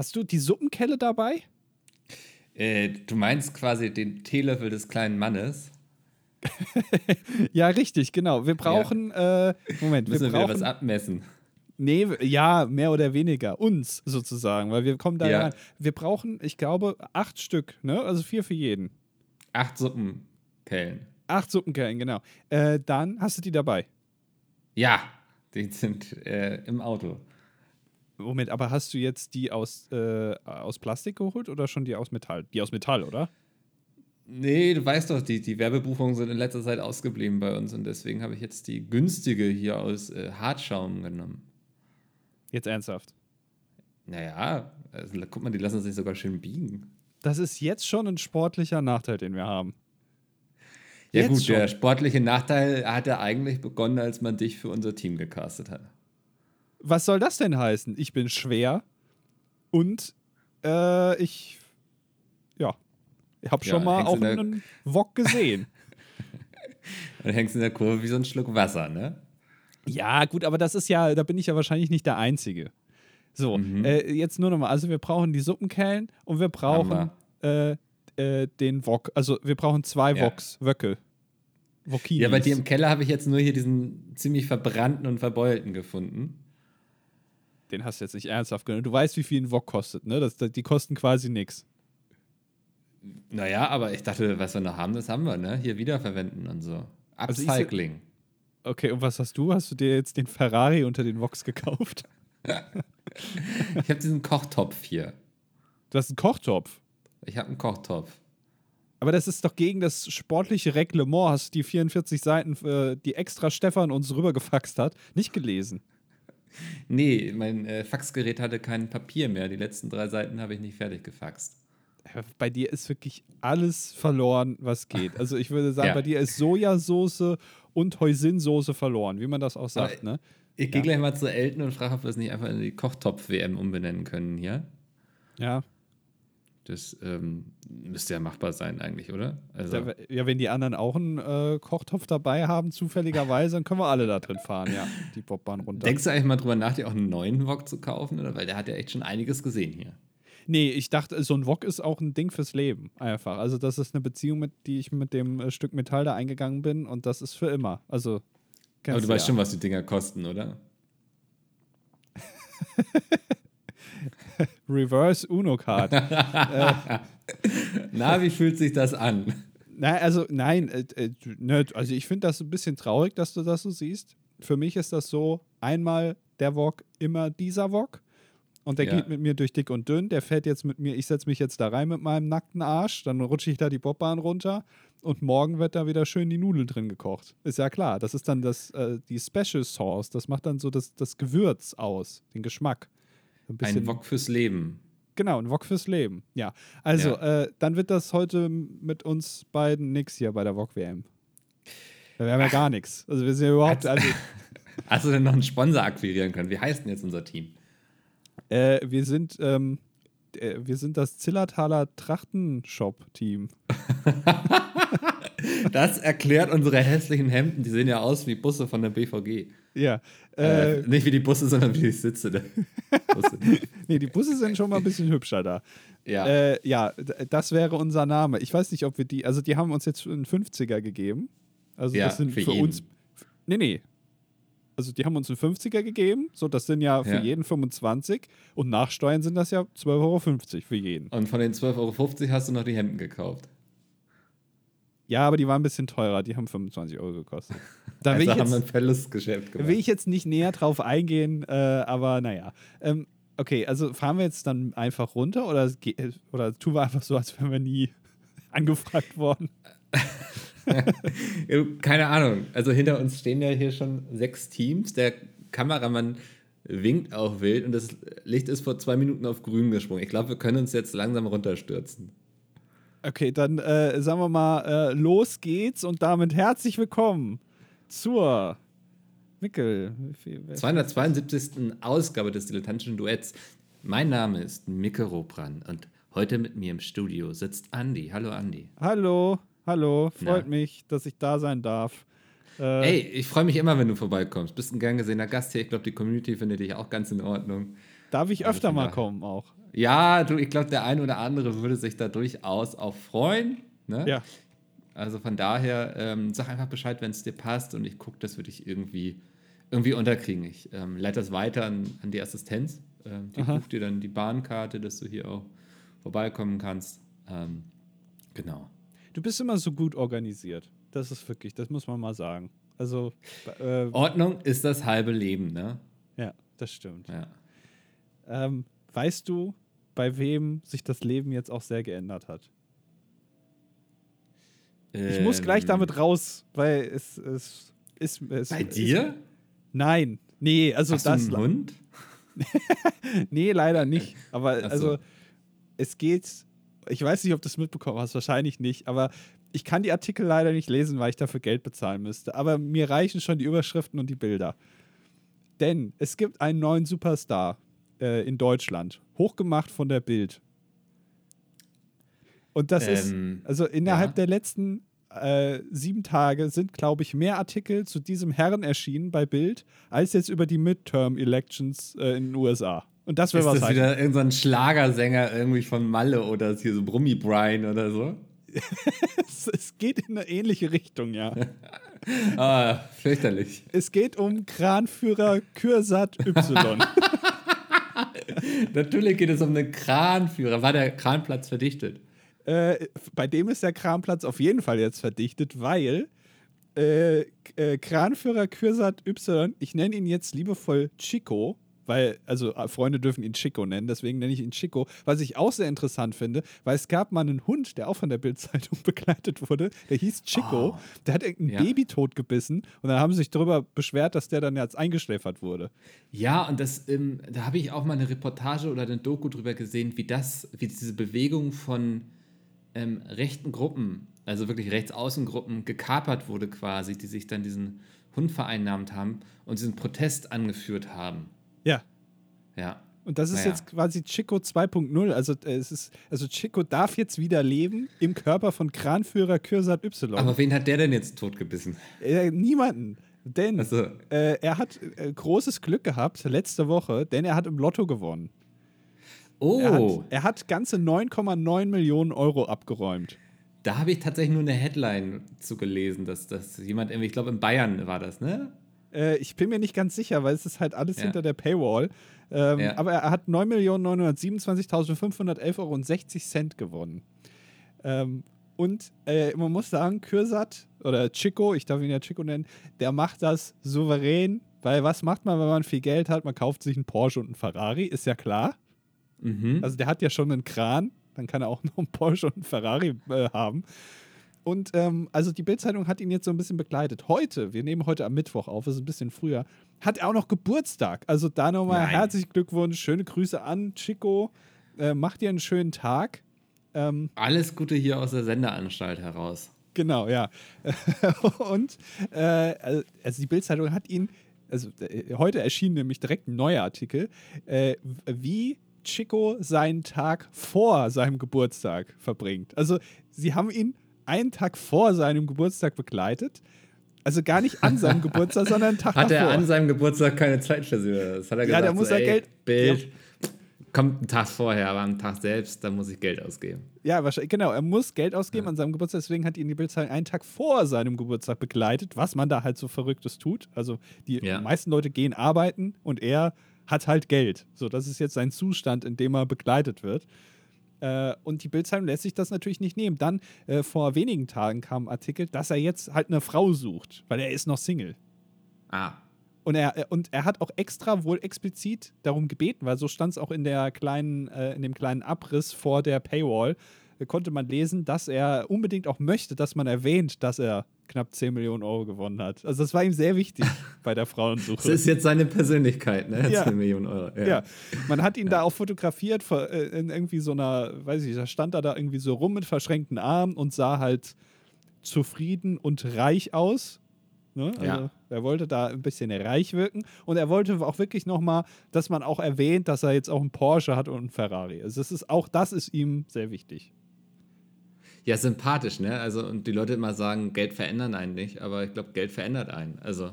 Hast du die Suppenkelle dabei? Äh, du meinst quasi den Teelöffel des kleinen Mannes? ja, richtig, genau. Wir brauchen, ja. äh, Moment, Müssen wir brauchen, wir was abmessen. Nee, ja, mehr oder weniger. Uns sozusagen, weil wir kommen da Ja. rein. Wir brauchen, ich glaube, acht Stück, ne? Also vier für jeden. Acht Suppenkellen. Acht Suppenkellen, genau. Äh, dann hast du die dabei. Ja, die sind äh, im Auto. Moment, aber hast du jetzt die aus, äh, aus Plastik geholt oder schon die aus Metall? Die aus Metall, oder? Nee, du weißt doch, die, die Werbebuchungen sind in letzter Zeit ausgeblieben bei uns und deswegen habe ich jetzt die günstige hier aus äh, Hartschaum genommen. Jetzt ernsthaft. Naja, also, guck mal, die lassen sich sogar schön biegen. Das ist jetzt schon ein sportlicher Nachteil, den wir haben. Ja Jetzt gut, schon. der sportliche Nachteil hat ja eigentlich begonnen, als man dich für unser Team gecastet hat. Was soll das denn heißen? Ich bin schwer und äh, ich, ja, ich habe Ja, schon mal auch einen Wok gesehen. Dann hängst in der Kurve wie so ein Schluck Wasser, ne? Ja, gut, aber das ist ja, da bin ich ja wahrscheinlich nicht der Einzige. So, Mhm. äh, jetzt nur nochmal. Also, wir brauchen die Suppenkellen und wir brauchen äh, äh, den Wok. Also, wir brauchen zwei Ja. Woks, Wöcke. Wokinis. Ja, bei dir im Keller habe ich jetzt nur hier diesen ziemlich verbrannten und verbeulten gefunden. Den hast du jetzt nicht ernsthaft genommen. Du weißt, wie viel ein Wok kostet, ne? Das, die kosten quasi nichts. Naja, aber ich dachte, was wir noch haben, das haben wir, ne? Hier wiederverwenden und so. Also Upcycling. Okay, und was hast du? Hast du dir jetzt den Ferrari unter den Woks gekauft? ich habe diesen Kochtopf hier. Du hast einen Kochtopf. Ich habe einen Kochtopf. Aber das ist doch gegen das sportliche Reglement. Hast du die 44 Seiten, äh, die extra Stefan uns rübergefaxt hat, nicht gelesen? Nee, mein äh, Faxgerät hatte kein Papier mehr. Die letzten drei Seiten habe ich nicht fertig gefaxt. Bei dir ist wirklich alles verloren, was geht. Also ich würde sagen, Ja. bei dir ist Sojasauce und Hoisinsoße verloren, wie man das auch sagt, Aber ne? Ich gehe Ja. gleich mal zu Elton und frage, ob wir es nicht einfach in die Kochtopf-WM umbenennen können hier. Ja. Das ähm, müsste ja machbar sein eigentlich, oder? Also, Ja, wenn die anderen auch einen äh, Kochtopf dabei haben, zufälligerweise, dann können wir alle da drin fahren, ja. Die Bobbahn runter. denkst du eigentlich mal drüber nach, dir auch einen neuen Wok zu kaufen? Oder? Weil der hat ja echt schon einiges gesehen hier. Nee, ich dachte, so ein Wok ist auch ein Ding fürs Leben, einfach. Also, das ist eine Beziehung, mit die ich mit dem äh, Stück Metall da eingegangen bin und das ist für immer. Also, Aber du weißt ja. schon, was die Dinger kosten, oder? Reverse Uno-Card. Na, wie fühlt sich das an? Nein, also, nein, äh, äh, ne, also ich finde das ein bisschen traurig, dass du das so siehst. Für mich ist das so, einmal der Wok, immer dieser Wok. Und der Ja. geht mit mir durch dick und dünn. Der fährt jetzt mit mir, ich setze mich jetzt da rein mit meinem nackten Arsch, dann rutsche ich da die Bobbahn runter und morgen wird da wieder schön die Nudel drin gekocht. Ist ja klar. Das ist dann das, äh, die Special Sauce. Das macht dann so das, das Gewürz aus, den Geschmack. Ein Wok fürs Leben. Genau, ein Wok fürs Leben. Ja. Also, Äh, dann wird das heute mit uns beiden nix hier bei der Wok WM. Wir haben ja gar nichts. Also wir sind ja überhaupt, also Hast du denn noch einen Sponsor akquirieren können? Wie heißt denn jetzt unser Team? äh, wir sind, ähm, äh, wir sind das Zillertaler Trachtenshop-Team. Das erklärt unsere hässlichen Hemden. Die sehen ja aus wie Busse von der BVG. Ja. Äh, Äh, nicht wie die Busse, sondern wie die Sitze der Busse. nee, die Busse sind schon mal ein bisschen hübscher da. ja. Äh, ja, das wäre unser Name. Ich weiß nicht, ob wir die, also die haben uns jetzt einen 50er gegeben. Also Ja, das sind für für, uns. Nee, nee. Also die haben uns einen 50er gegeben. So, das sind ja für Ja. jeden 25. Und nach Steuern sind das ja 12,50 Euro für jeden. Und von den 12,50 Euro hast du noch die Hemden gekauft. Ja, aber die waren ein bisschen teurer. Die haben 25 Euro gekostet. Da will, also ich haben wir jetzt, ein Verlustgeschäft gemacht. will ich jetzt nicht näher drauf eingehen, äh, aber naja. Ähm, okay, also fahren wir jetzt dann einfach runter oder, oder tun wir einfach so, als wären wir nie angefragt worden? Keine Ahnung. Also hinter uns stehen ja hier schon sechs Teams. Der Kameramann winkt auch wild und das Licht ist vor zwei Minuten auf grün gesprungen. Ich glaube, wir können uns jetzt langsam runterstürzen. Okay, dann äh, sagen wir mal, äh, los geht's und damit herzlich willkommen zur Mickel. wie viel- wer- 272. Ausgabe des dilettantischen Duetts. Mein Name ist Micke Robran und heute mit mir im Studio sitzt Andi. Hallo Andi. Hallo, hallo, freut Na. mich, dass ich da sein darf. Äh, Ey, ich freue mich immer, wenn du vorbeikommst. Bist ein gern gesehener Gast hier. Ich glaube, die Community findet dich auch ganz in Ordnung. Darf ich öfter mal kommen auch? Ja, du, ich glaube, der eine oder andere würde sich da durchaus auch freuen. Ne? Ja. Also von daher, ähm, sag einfach Bescheid, wenn es dir passt und ich gucke, das würde ich irgendwie, irgendwie unterkriegen. Ich ähm, leite das weiter an, an die Assistenz. Ähm, die Aha. ruft dir dann die Bahnkarte, dass du hier auch vorbeikommen kannst. Ähm, genau. Du bist immer so gut organisiert. Das ist wirklich, das muss man mal sagen. Also, äh, Ordnung ist das halbe Leben, ne? ja, das stimmt. Ja. Ähm, weißt du, bei wem sich das Leben jetzt auch sehr geändert hat? Ich muss gleich Ähm, damit raus, weil es, es ist. Es, Bei es, dir? Nein. Nee, also Hast du das. einen Hund? Nee, leider nicht. Aber so. also, es geht. Ich weiß nicht, ob du es mitbekommen hast, wahrscheinlich nicht. Aber ich kann die Artikel leider nicht lesen, weil ich dafür Geld bezahlen müsste. Aber mir reichen schon die Überschriften und die Bilder. Denn es gibt einen neuen Superstar äh, in Deutschland, hochgemacht von der Bild. Und das ist, Ähm, also innerhalb ja. der letzten äh, sieben Tage sind, glaube ich, mehr Artikel zu diesem Herrn erschienen bei Bild, als jetzt über die Midterm-Elections äh, in den USA. Und das wäre Ist was das heißt. wieder irgendein Schlagersänger irgendwie von Malle oder ist hier so Brummi Brian oder so? Es, es geht in eine ähnliche Richtung, ja. Ah, fürchterlich. es geht um Kranführer Kürsat Y. Natürlich geht es um einen Kranführer. War der Kranplatz verdichtet? äh, bei dem ist der Kranplatz auf jeden Fall jetzt verdichtet, weil äh, äh, Kranführer Kürsat Y, ich nenne ihn jetzt liebevoll Chico, weil, also äh, Freunde dürfen ihn Chico nennen, deswegen nenne ich ihn Chico, was ich auch sehr interessant finde, weil es gab mal einen Hund, der auch von der Bildzeitung begleitet wurde, der hieß Chico, der hat irgendein Ja. Baby totgebissen und dann haben sie sich darüber beschwert, dass der dann jetzt eingeschläfert wurde. Ja, und das, ähm, da habe ich auch mal eine Reportage oder eine Doku drüber gesehen, wie das, wie diese Bewegung von ähm, rechten Gruppen, also wirklich Rechtsaußengruppen, gekapert wurde quasi, die sich dann diesen Hund vereinnahmt haben und diesen Protest angeführt haben. Ja, Ja. Und das ist Naja. jetzt quasi Chico 2.0. Also, äh, es ist, also Chico darf jetzt wieder leben im Körper von Kranführer Kürsat Y. Aber wen hat der denn jetzt totgebissen? äh, niemanden. Denn Also, äh, er hat äh, großes Glück gehabt letzte Woche, denn er hat im Lotto gewonnen. Er, oh, hat, er hat ganze 9,9 Millionen Euro abgeräumt. da habe ich tatsächlich nur eine Headline zu gelesen, dass, dass jemand, irgendwie- ich glaube in Bayern war das, ne? Äh, ich bin mir nicht ganz sicher, weil es ist halt alles Ja. hinter der Paywall. Ähm, Ja. Aber er hat 9.927.511,60 Euro und 60 Cent gewonnen. Ähm, und äh, man muss sagen, Kürsat oder Chico, ich darf ihn ja Chico nennen, der macht das souverän, weil was macht man, wenn man viel Geld hat? Man kauft sich einen Porsche und einen Ferrari, ist ja klar. Mhm. Also der hat ja schon einen Kran, dann kann er auch noch einen Porsche und einen Ferrari äh, haben. Und ähm, also die Bildzeitung hat ihn jetzt so ein bisschen begleitet. Heute, wir nehmen heute am Mittwoch auf, ist ein bisschen früher, hat er auch noch Geburtstag. Also da nochmal herzlichen Glückwunsch, schöne Grüße an Chico. Äh, macht dir einen schönen Tag. Ähm, Alles Gute hier aus der Sendeanstalt heraus. Genau, ja. Und äh, also die Bildzeitung hat ihn, also äh, heute erschien nämlich direkt ein neuer Artikel, äh, wie Chico seinen Tag vor seinem Geburtstag verbringt. Also sie haben ihn einen Tag vor seinem Geburtstag begleitet. Also gar nicht an seinem Geburtstag, sondern einen Tag Hat davor. er an seinem Geburtstag keine Zeitschlüssel? Das hat er Ja, gesagt. da muss so, er ey, Geld- Bild. Kommt einen Tag vorher, aber am Tag selbst, da muss ich Geld ausgeben. Ja, wahrscheinlich, genau. Er muss Geld ausgeben an seinem Geburtstag, deswegen hat ihn die Bildzeitung einen Tag vor seinem Geburtstag begleitet, was man da halt so Verrücktes tut. Also die Ja. meisten Leute gehen arbeiten und er hat halt Geld. So, das ist jetzt sein Zustand, in dem er begleitet wird. Äh, und die Bildzeitung lässt sich das natürlich nicht nehmen. Dann äh, vor wenigen Tagen kam ein Artikel, dass er jetzt halt eine Frau sucht, weil er ist noch Single. Ah, Und er, äh, und er hat auch extra wohl explizit darum gebeten, weil so stand es auch in der kleinen, äh, in dem kleinen Abriss vor der Paywall, konnte man lesen, dass er unbedingt auch möchte, dass man erwähnt, dass er knapp 10 Millionen Euro gewonnen hat. Also das war ihm sehr wichtig bei der das Frauensuche. ist jetzt seine Persönlichkeit, ne? Ja. 10 Millionen Euro. Ja, man hat ihn da auch fotografiert äh, in irgendwie so einer, weiß ich, da stand er da irgendwie so rum mit verschränkten Armen und sah halt zufrieden und reich aus. Ne? Also Ja. er wollte da ein bisschen reich wirken und er wollte auch wirklich nochmal, dass man auch erwähnt, dass er jetzt auch einen Porsche hat und einen Ferrari. Also das ist auch das ist ihm sehr wichtig. Ja, sympathisch, ne? Also, und die Leute immer sagen, Geld verändert einen nicht, aber ich glaube, Geld verändert einen. Also,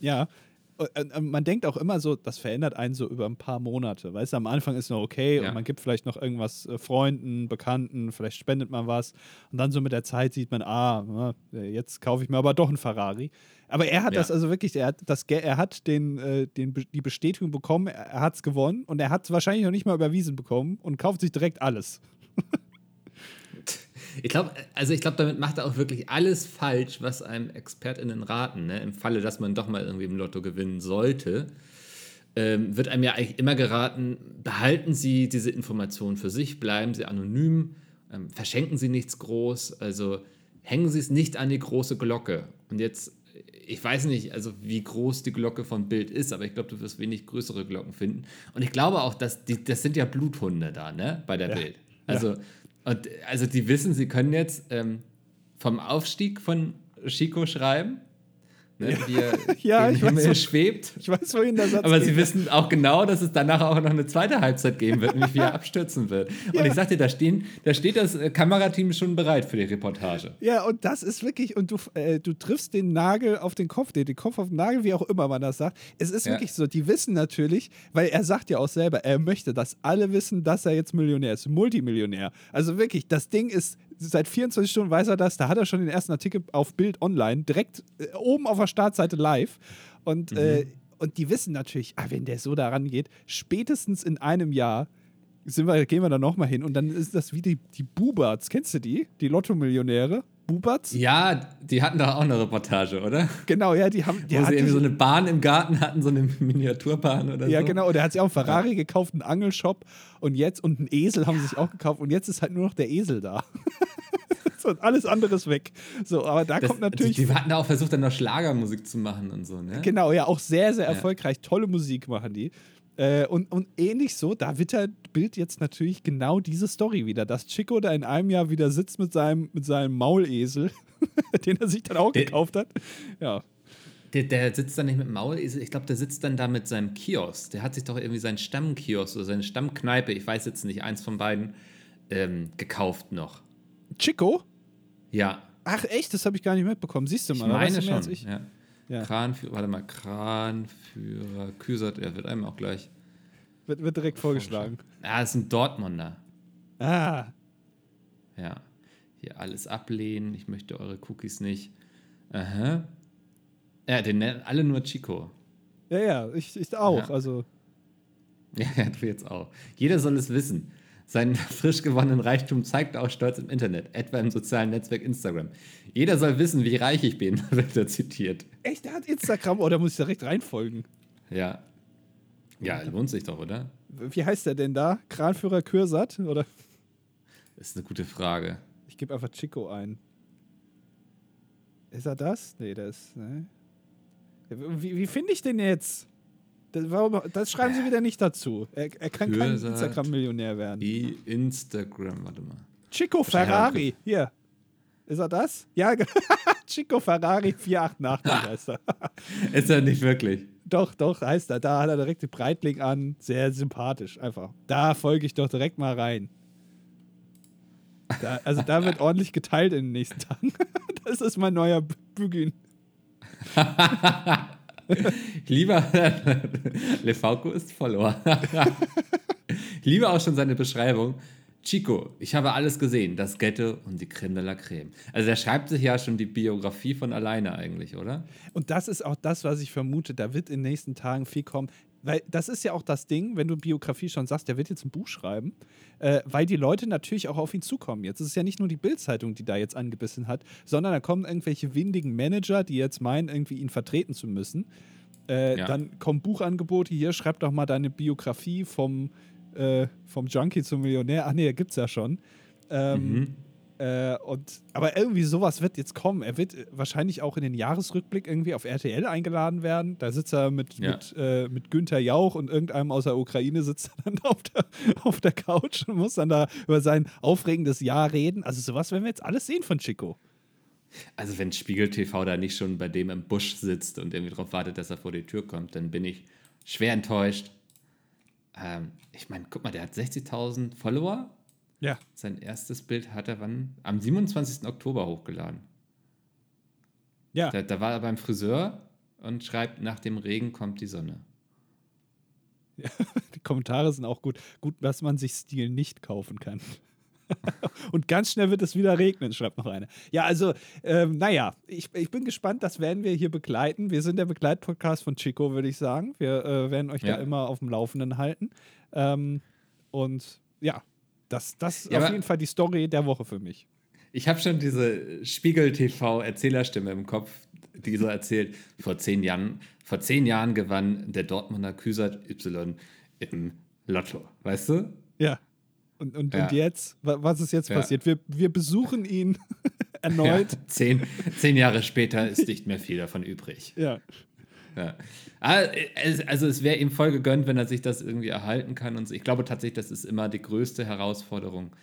Ja, äh, man denkt auch immer so, das verändert einen so über ein paar Monate. Weißt du, am Anfang ist noch okay Ja. und man gibt vielleicht noch irgendwas äh, Freunden, Bekannten, vielleicht spendet man was. Und dann so mit der Zeit sieht man, ah, äh, jetzt kaufe ich mir aber doch einen Ferrari. Aber er hat Ja. das also wirklich, er hat, das, er hat den, äh, den, die Bestätigung bekommen, er, er hat es gewonnen und er hat es wahrscheinlich noch nicht mal überwiesen bekommen und kauft sich direkt alles. Ich glaube, also ich glaube, damit macht er auch wirklich alles falsch, was einem ExpertInnen raten. Ne? Im Falle, dass man doch mal irgendwie im Lotto gewinnen sollte, ähm, wird einem ja eigentlich immer geraten, behalten Sie diese Informationen für sich, bleiben Sie anonym, ähm, verschenken Sie nichts groß, also hängen Sie es nicht an die große Glocke. Und jetzt, ich weiß nicht, also wie groß die Glocke von Bild ist, aber ich glaube, du wirst wenig größere Glocken finden. Und ich glaube auch, dass die, das sind ja Bluthunde da, ne, bei der Ja. Bild. Also, und, also die wissen, sie können jetzt ähm, vom Aufstieg von Chico schreiben, ne, wie er Ja, im ich weiß, Himmel was- schwebt. Ich weiß, wohin der Satz Aber geht. sie wissen auch genau, dass es danach auch noch eine zweite Halbzeit geben wird, nämlich wie er abstürzen wird. Und Ja. ich sag dir, da, stehen, da steht das äh, Kamerateam schon bereit für die Reportage. Ja, und das ist wirklich, und du, äh, du triffst den Nagel auf den Kopf, den, den Kopf auf den Nagel, wie auch immer man das sagt. Es ist Ja. wirklich so, die wissen natürlich, weil er sagt ja auch selber, er möchte, dass alle wissen, dass er jetzt Millionär ist, Multimillionär. Also wirklich, das Ding ist, seit 24 Stunden weiß er das, da hat er schon den ersten Artikel auf Bild Online, direkt äh, oben auf der Startseite live. Und, äh, und die wissen natürlich, ah, wenn der so daran geht, spätestens in einem Jahr sind wir, gehen wir da nochmal hin und dann ist das wie die, die Buberts. Kennst du die? Die Lotto-Millionäre? Buberts? Ja, die hatten doch auch eine Reportage, oder? Genau, ja, die haben. Die Wo sie irgendwie so eine Bahn im Garten hatten, so eine Miniaturbahn oder ja, so. genau. Und er hat sich auch einen Ferrari gekauft, einen Angelshop und jetzt und einen Esel haben sie sich auch gekauft und jetzt ist halt nur noch der Esel da. so, und alles andere ist weg. So, aber da Das, kommt natürlich. Die, die hatten auch versucht, dann noch Schlagermusik zu machen und so, ne? Genau, ja, auch sehr, sehr erfolgreich. Tolle Musik machen die. Äh, und, und ähnlich so, da wird er Bild jetzt natürlich genau diese Story wieder, dass Chico da in einem Jahr wieder sitzt mit seinem, mit seinem Maulesel, den er sich dann auch Der- gekauft hat. Ja. Der, der sitzt dann nicht mit dem Maulesel, ich glaube, der sitzt dann da mit seinem Kiosk. Der hat sich doch irgendwie seinen Stammkiosk oder seine Stammkneipe, ich weiß jetzt nicht, eins von beiden, ähm, gekauft noch. Chico? Ja, Ach echt, das habe ich gar nicht mitbekommen. Siehst du ich mal, da meine schon. ich. Ja. Ja. Kranführer, warte mal, Kranführer, Küsert, er wird einem auch gleich. Wird, wird direkt vorgeschlagen. Ah, das ist ein Dortmunder. Ah, Ja. Hier alles ablehnen, ich möchte eure Cookies nicht. Aha. Ja, den nennen alle nur Chico. ja, ja, ich, ich auch. Ja. Also, Ja, ja, du jetzt auch. Jeder soll es wissen. Seinen frisch gewonnenen Reichtum zeigt er auch stolz im Internet, etwa im sozialen Netzwerk Instagram. Jeder soll wissen, wie reich ich bin, wird er zitiert. echt, der hat Instagram oder muss ich direkt reinfolgen? Ja. Ja, lohnt sich doch, oder? Wie heißt der denn da? Kranführer Kürsat? Oder? Das ist eine gute Frage. Ich gebe einfach Chico ein. Ist er das? Nee, der ist. Ne? Wie, wie finde ich den jetzt? Das, warum, das schreiben sie wieder nicht dazu. Er, er kann kein Kürsat. Instagram-Millionär werden. Die Instagram, warte mal. Chico Ferrari. Hier. Ist er das? Ja, Chico Ferrari 488 heißt er. Ist er nicht wirklich. Doch, doch, heißt er. Da hat er direkt die Breitling an. Sehr sympathisch, einfach. Da folge ich doch direkt mal rein. Da, also da wird ordentlich geteilt in den nächsten Tagen. Das ist mein neuer Bugün. Lieber Lefauco ist Follower. ich liebe auch schon seine Beschreibung. Chico, ich habe alles gesehen, das Ghetto und die Creme de la Creme. Also der schreibt sich ja schon die Biografie von alleine eigentlich, oder? Und das ist auch das, was ich vermute. Da wird in den nächsten Tagen viel kommen. Weil das ist ja auch das Ding, wenn du Biografie schon sagst, der wird jetzt ein Buch schreiben, äh, weil die Leute natürlich auch auf ihn zukommen. Jetzt ist es ja nicht nur die Bild-Zeitung, die da jetzt angebissen hat, sondern da kommen irgendwelche windigen Manager, die jetzt meinen, irgendwie ihn vertreten zu müssen. Äh, Ja. Dann kommen Buchangebote hier, schreib doch mal deine Biografie vom, äh, vom Junkie zum Millionär. Ach nee, gibt's ja schon. Ähm, Mhm. Äh, und, aber irgendwie sowas wird jetzt kommen. Er wird äh, wahrscheinlich auch in den Jahresrückblick irgendwie auf RTL eingeladen werden. Da sitzt er mit, Ja. mit, äh, mit Günther Jauch und irgendeinem aus der Ukraine sitzt er dann auf der, auf der Couch und muss dann da über sein aufregendes Jahr reden. Also sowas werden wir jetzt alles sehen von Chico. Also wenn Spiegel TV da nicht schon bei dem im Busch sitzt und irgendwie darauf wartet, dass er vor die Tür kommt, dann bin ich schwer enttäuscht. Ähm, ich meine, guck mal, der hat 60.000 Follower. Ja. Sein erstes Bild hat er wann? Am 27. Oktober hochgeladen. Ja. Da, da war er beim Friseur und schreibt, nach dem Regen kommt die Sonne. Ja, die Kommentare sind auch gut. Gut, dass man sich Stil nicht kaufen kann. und ganz schnell wird es wieder regnen, schreibt noch eine. Ja, also, ähm, naja, ich, ich bin gespannt, das werden wir hier begleiten. Wir sind der Begleitpodcast von Chico, würde ich sagen. Wir äh, werden euch ja. da immer auf dem Laufenden halten. Ähm, und ja, das, das ist ja, auf jeden Fall die Story der Woche für mich. Ich habe schon diese Spiegel-TV-Erzählerstimme im Kopf, die so erzählt, vor zehn Jahren, vor zehn Jahren gewann der Dortmunder Küsert Y im Lotto, weißt du? Ja. Und, und, ja. und jetzt, was ist jetzt ja. passiert? Wir, wir besuchen ihn erneut. Ja, zehn, zehn Jahre später ist nicht mehr viel davon übrig. Ja. Ja. Ah, also es wäre ihm voll gegönnt, wenn er sich das irgendwie erhalten kann. Und ich glaube tatsächlich, das ist immer die größte Herausforderung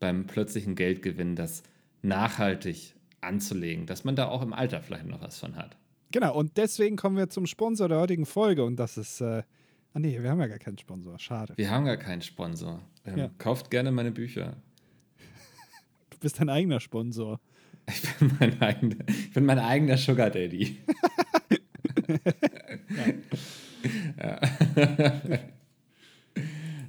beim plötzlichen Geldgewinn, das nachhaltig anzulegen, dass man da auch im Alter vielleicht noch was von hat. Genau, und deswegen kommen wir zum Sponsor der heutigen Folge und das ist äh, Ah nee, wir haben ja gar keinen Sponsor. Schade. Wir haben gar keinen Sponsor. Ähm, ja. Kauft gerne meine Bücher. Du bist dein eigener Sponsor. Ich bin mein eigener, ich bin mein eigener Sugar Daddy. ja.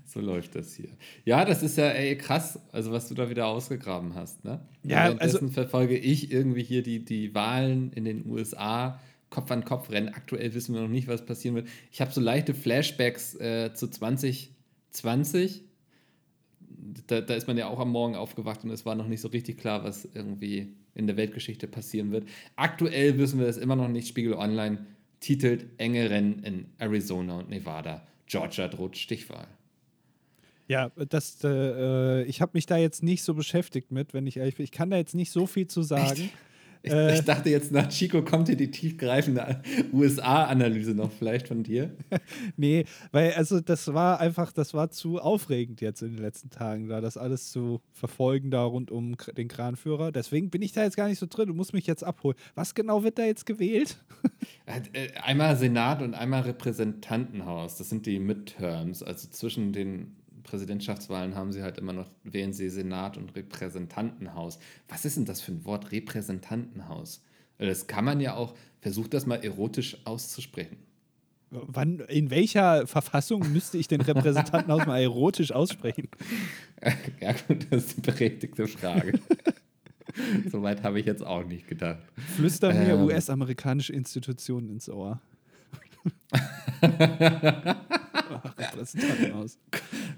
so läuft das hier. Ja, das ist ja ey, krass, also was du da wieder ausgegraben hast. Ne? Ja, also verfolge ich irgendwie hier die, die Wahlen in den USA Kopf an Kopf rennen. Aktuell wissen wir noch nicht, was passieren wird. Ich habe so leichte Flashbacks äh, zu 2020. Da, da, ist man ja auch am Morgen aufgewacht und es war noch nicht so richtig klar, was irgendwie in der Weltgeschichte passieren wird. Aktuell wissen wir es immer noch nicht. Spiegel Online titelt enge Rennen in Arizona und Nevada. Georgia droht Stichwahl. Ja, das, äh, ich habe mich da jetzt nicht so beschäftigt mit, wenn ich ehrlich bin. Ich kann da jetzt nicht so viel zu sagen. Echt? Ich, äh, ich, dachte jetzt, nach Chico kommt hier die tiefgreifende USA-Analyse noch vielleicht von dir. nee, weil also das war einfach, das war zu aufregend jetzt in den letzten Tagen, da das alles zu verfolgen da rund um den Kranführer. Deswegen bin ich da jetzt gar nicht so drin. Du musst mich jetzt abholen. Was genau wird da jetzt gewählt? Äh, einmal Senat und einmal Repräsentantenhaus. Das sind die Midterms, also zwischen den Präsidentschaftswahlen haben sie halt immer noch, wählen sie Senat und Repräsentantenhaus. Was ist denn das für ein Wort, Repräsentantenhaus? Das kann man ja auch, versucht das mal erotisch auszusprechen. Wann, in welcher Verfassung müsste ich den Repräsentantenhaus mal erotisch aussprechen? Ja, gut, das ist eine berechtigte Frage. Soweit habe ich jetzt auch nicht gedacht. Flüster mir ähm. US-amerikanische Institutionen ins Ohr. Repräsentantenhaus.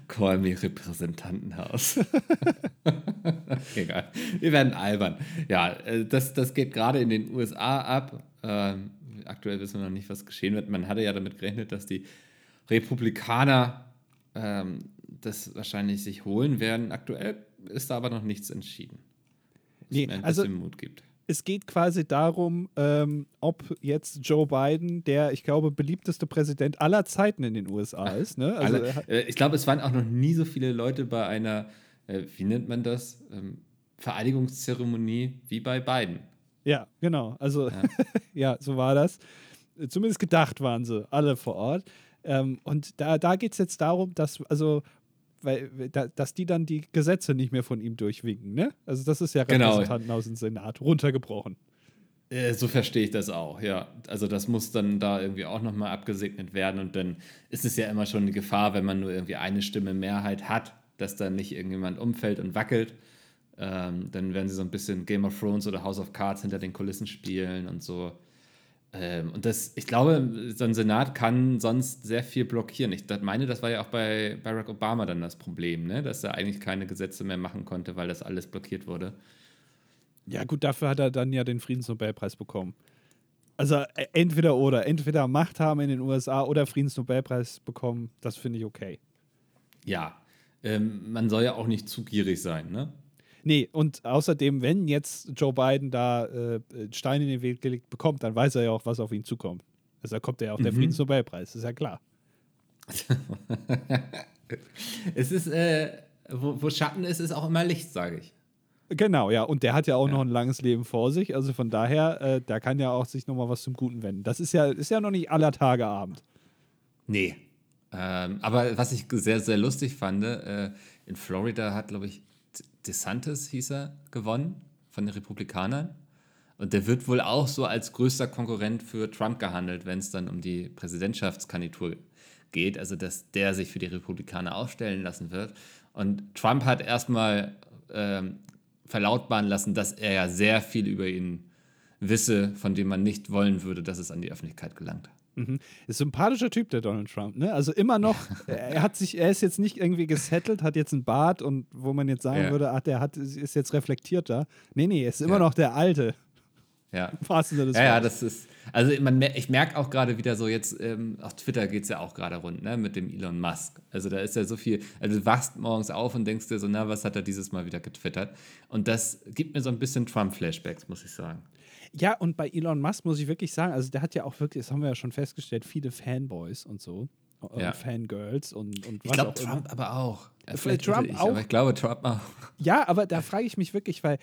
Call me Repräsentantenhaus. Egal. Wir werden albern. Ja, äh, das, das geht gerade in den USA ab. Ähm, aktuell wissen wir noch nicht, was geschehen wird. Man hatte ja damit gerechnet, dass die Republikaner ähm, das wahrscheinlich sich holen werden. Aktuell ist da aber noch nichts entschieden. Nee, ein also, Mut gibt es geht quasi darum, ähm, ob jetzt Joe Biden der, ich glaube, beliebteste Präsident aller Zeiten in den USA ist. Ne? Also, Alle, äh, ich glaube, es waren auch noch nie so viele Leute bei einer, äh, wie nennt man das, ähm, Vereidigungszeremonie wie bei Biden. Ja, genau. Also, ja, ja so war das. Zumindest gedacht waren sie alle vor Ort. Ähm, und da, da geht es jetzt darum, dass, also weil, dass die dann die Gesetze nicht mehr von ihm durchwinken, ne? Also das ist ja genau. Repräsentantenhaus und Senat runtergebrochen. Äh, so verstehe ich das auch, ja. Also das muss dann da irgendwie auch nochmal abgesegnet werden und dann ist es ja immer schon eine Gefahr, wenn man nur irgendwie eine Stimme Mehrheit hat, dass dann nicht irgendjemand umfällt und wackelt. Ähm, dann werden sie so ein bisschen Game of Thrones oder House of Cards hinter den Kulissen spielen und so. Ähm, und das, ich glaube, so ein Senat kann sonst sehr viel blockieren. Ich meine, das war ja auch bei Barack Obama dann das Problem, ne? dass er eigentlich keine Gesetze mehr machen konnte, weil das alles blockiert wurde. Ja, gut, dafür hat er dann ja den Friedensnobelpreis bekommen. Also äh, entweder oder, entweder Macht haben in den USA oder Friedensnobelpreis bekommen, das finde ich okay. Ja, ähm, man soll ja auch nicht zu gierig sein, ne? Nee, und außerdem, wenn jetzt Joe Biden da äh, Steine in den Weg gelegt bekommt, dann weiß er ja auch, was auf ihn zukommt. Also da kommt ja auch mhm. der Friedensnobelpreis, ist ja klar. es ist, äh, wo, wo, Schatten ist, ist auch immer Licht, sage ich. Genau, ja. Und der hat ja auch ja. noch ein langes Leben vor sich. Also von daher, äh, da kann ja auch sich nochmal was zum Guten wenden. Das ist ja, ist ja noch nicht aller Tage Abend. Nee. Ähm, aber was ich sehr, sehr lustig fand, äh, in Florida hat, glaube ich, DeSantis hieß er, gewonnen von den Republikanern. Und der wird wohl auch so als größter Konkurrent für Trump gehandelt, wenn es dann um die Präsidentschaftskandidatur geht. Also, dass der sich für die Republikaner aufstellen lassen wird. Und Trump hat erstmal ähm, verlautbaren lassen, dass er ja sehr viel über ihn wisse, von dem man nicht wollen würde, dass es an die Öffentlichkeit gelangt. Mhm. Ist ein sympathischer Typ, der Donald Trump, ne? Also immer noch, er hat sich, er ist jetzt nicht irgendwie gesettelt, hat jetzt einen Bart und wo man jetzt sagen Ja. würde, ach, der hat, ist jetzt reflektierter. Nee, nee, er ist immer Ja. noch der Alte. Ja. Im wahrsten Sinne des Ja, ja, das ist, also man, ich merke auch gerade wieder so jetzt, ähm, auf Twitter geht es ja auch gerade rund, ne, mit dem Elon Musk. Also da ist ja so viel, also du wachst morgens auf und denkst dir so, na, was hat er dieses Mal wieder getwittert? Und das gibt mir so ein bisschen Trump-Flashbacks, muss ich sagen. Ja, und bei Elon Musk muss ich wirklich sagen, also der hat ja auch wirklich, das haben wir ja schon festgestellt, viele Fanboys und so. Und Ja. Fangirls und, und Ich glaube, auch immer. Trump aber auch. Ja, Vielleicht vielleicht Trump ich, auch. Aber ich glaube, Trump auch. Ja, aber da frage ich mich wirklich, weil,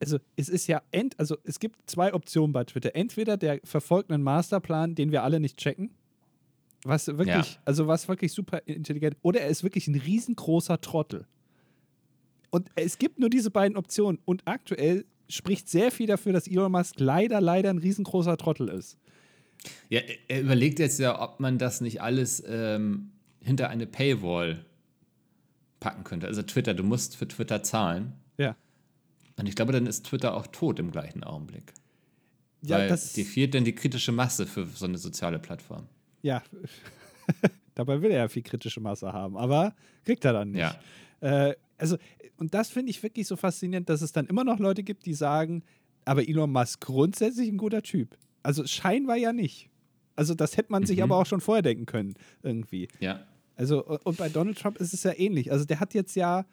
also es ist ja, ent, also es gibt zwei Optionen bei Twitter. Entweder der verfolgt einen Masterplan, den wir alle nicht checken, was wirklich, Ja. also was wirklich super intelligent, oder er ist wirklich ein riesengroßer Trottel. Und es gibt nur diese beiden Optionen und aktuell spricht sehr viel dafür, dass Elon Musk leider, leider ein riesengroßer Trottel ist. Ja, er- er überlegt jetzt ja, ob man das nicht alles ähm, hinter eine Paywall packen könnte. Also Twitter, du musst für Twitter zahlen. Ja. Und ich glaube, dann ist Twitter auch tot im gleichen Augenblick. Ja, Weil das, dir fehlt dann die kritische Masse für so eine soziale Plattform. ja. Dabei will er ja viel kritische Masse haben, aber kriegt er dann nicht. Ja. Äh, also, und das finde ich wirklich so faszinierend, dass es dann immer noch Leute gibt, die sagen, aber Elon Musk grundsätzlich ein guter Typ. Also scheinbar ja nicht. Also das hätte man sich Mhm. aber auch schon vorher denken können, irgendwie. Ja. Also, und und bei Donald Trump ist es ja ähnlich. Also der hat jetzt ja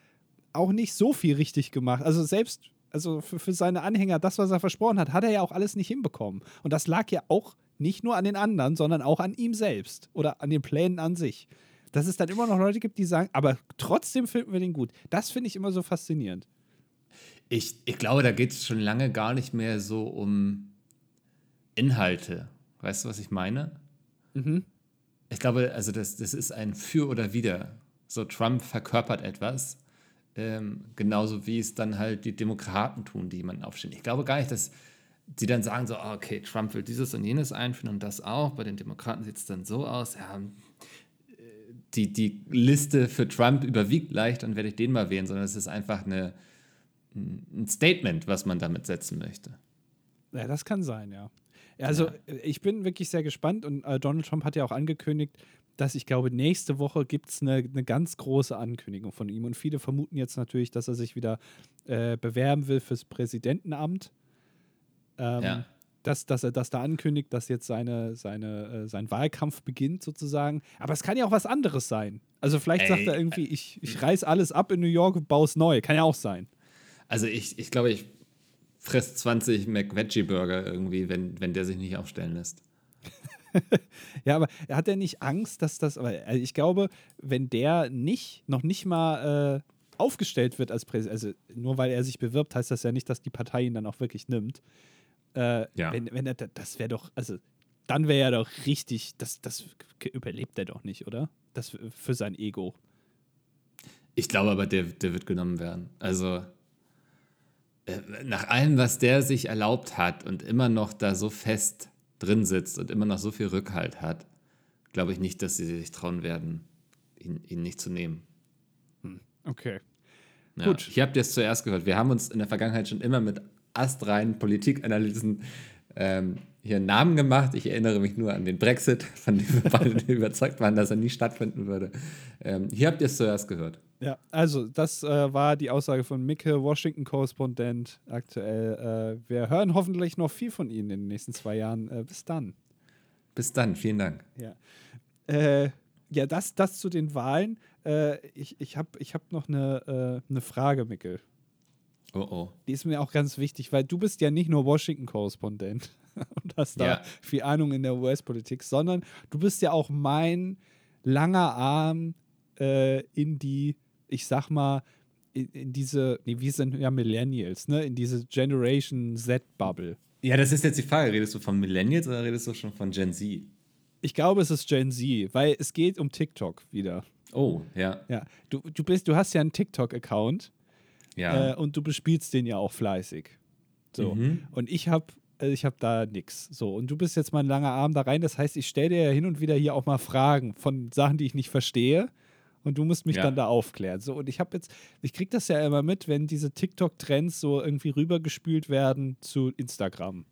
auch nicht so viel richtig gemacht. Also selbst, also für, für seine Anhänger, das, was er versprochen hat, hat er ja auch alles nicht hinbekommen. Und das lag ja auch nicht nur an den anderen, sondern auch an ihm selbst oder an den Plänen an sich. Dass es dann immer noch Leute gibt, die sagen, aber trotzdem finden wir den gut. Das finde ich immer so faszinierend. Ich, ich glaube, da geht es schon lange gar nicht mehr so um Inhalte. Weißt du, was ich meine? Mhm. Ich glaube, also das, das ist ein Für oder Wider. So Trump verkörpert etwas, ähm, genauso wie es dann halt die Demokraten tun, die jemanden aufstehen. Ich glaube gar nicht, dass sie dann sagen so, ah, okay, Trump will dieses und jenes einführen und das auch. Bei den Demokraten sieht es dann so aus, ja, die, die Liste für Trump überwiegt leicht, dann werde ich den mal wählen, sondern es ist einfach eine, ein Statement, was man damit setzen möchte. Ja, das kann sein, ja. Ja, Also, äh, ich bin wirklich sehr gespannt und äh, Donald Trump hat ja auch angekündigt, dass ich glaube, nächste Woche gibt es eine, eine ganz große Ankündigung von ihm. Und viele vermuten jetzt natürlich, dass er sich wieder äh, bewerben will fürs Präsidentenamt. Ähm, Ja. Dass, dass er das da ankündigt, dass jetzt seine, seine, äh, sein Wahlkampf beginnt sozusagen. Aber es kann ja auch was anderes sein. Also vielleicht Ey, sagt er irgendwie, ich, ich reiß alles ab in New York und baue es neu. Kann ja auch sein. Also ich, ich glaube, ich fress 20 McVeggie-Burger irgendwie, wenn, wenn der sich nicht aufstellen lässt. Ja, aber hat er nicht Angst, dass das, aber also ich glaube, wenn der nicht, noch nicht mal äh, aufgestellt wird als Präsident, also nur weil er sich bewirbt, heißt das ja nicht, dass die Partei ihn dann auch wirklich nimmt. Äh, Ja. wenn, wenn er, das wäre doch, also dann wäre er doch richtig, das, das überlebt er doch nicht, oder? Das für sein Ego. Ich glaube aber, der, der wird genommen werden. Also äh, nach allem, was der sich erlaubt hat und immer noch da so fest drin sitzt und immer noch so viel Rückhalt hat, glaube ich nicht, dass sie sich trauen werden, ihn, ihn nicht zu nehmen. Okay. Ja, Gut. Habt ihr es zuerst gehört. Wir haben uns in der Vergangenheit schon immer mit astreinen Politikanalysen ähm, hier einen Namen gemacht. Ich erinnere mich nur an den Brexit, von dem wir beide überzeugt waren, dass er nie stattfinden würde. Ähm, hier habt ihr es zuerst gehört. Ja, also das äh, war die Aussage von Micke, Washington-Korrespondent aktuell. Äh, wir hören hoffentlich noch viel von Ihnen in den nächsten zwei Jahren. Äh, bis dann. Bis dann, vielen Dank. Ja. Äh, ja, das, das zu den Wahlen. Äh, ich ich habe ich hab noch eine, äh, eine Frage, Mickel. Oh oh. Die ist mir auch ganz wichtig, weil du bist ja nicht nur Washington-Korrespondent und hast da Ja. viel Ahnung in der US-Politik, sondern du bist ja auch mein langer Arm äh, in die, ich sag mal, in, in diese, nee, wir sind ja Millennials, ne? In diese Generation Z-Bubble. Ja, das ist jetzt die Frage. Redest du von Millennials oder redest du schon von Gen Z? Ich glaube, es ist Gen Z, weil es geht um TikTok wieder. Oh, ja. Ja, du, du bist, du hast ja einen TikTok-Account Ja. äh, und du bespielst den ja auch fleißig. So. Mhm. Und ich habe äh, ich habe da nix. So, und du bist jetzt mal ein langer Arm da rein. Das heißt, ich stelle dir ja hin und wieder hier auch mal Fragen von Sachen, die ich nicht verstehe. Und du musst mich Ja. dann da aufklären. So, und ich habe jetzt, ich kriege das ja immer mit, wenn diese TikTok-Trends so irgendwie rübergespült werden zu Instagram.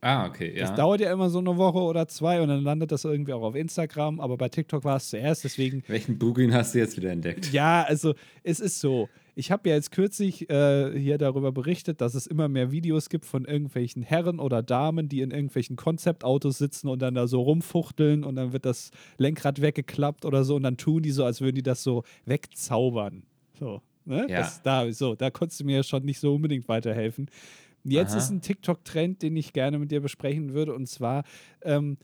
Ah, okay, Das ja. dauert ja immer so eine Woche oder zwei und dann landet das irgendwie auch auf Instagram, aber bei TikTok war es zuerst, deswegen Welchen Bugin hast du jetzt wieder entdeckt? ja, also es ist so. Ich habe ja jetzt kürzlich äh, hier darüber berichtet, dass es immer mehr Videos gibt von irgendwelchen Herren oder Damen, die in irgendwelchen Konzeptautos sitzen und dann da so rumfuchteln und dann wird das Lenkrad weggeklappt oder so und dann tun die so, als würden die das so wegzaubern. So, ne? Ja. Das, da, so, da konntest du mir ja schon nicht so unbedingt weiterhelfen. Jetzt Aha. ist ein TikTok-Trend, den ich gerne mit dir besprechen würde und zwar, ähm,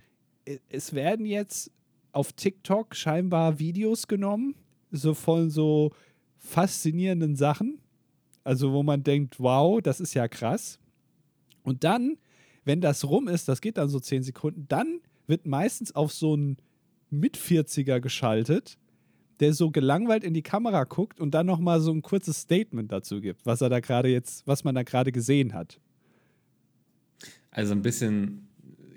es werden jetzt auf TikTok scheinbar Videos genommen, so von so faszinierenden Sachen. Also, wo man denkt, wow, das ist ja krass. Und dann, wenn das rum ist, das geht dann so 10 Sekunden, dann wird meistens auf so einen Mit-40er geschaltet, der so gelangweilt in die Kamera guckt und dann nochmal so ein kurzes Statement dazu gibt, was er da gerade jetzt, was man da gerade gesehen hat. Also ein bisschen,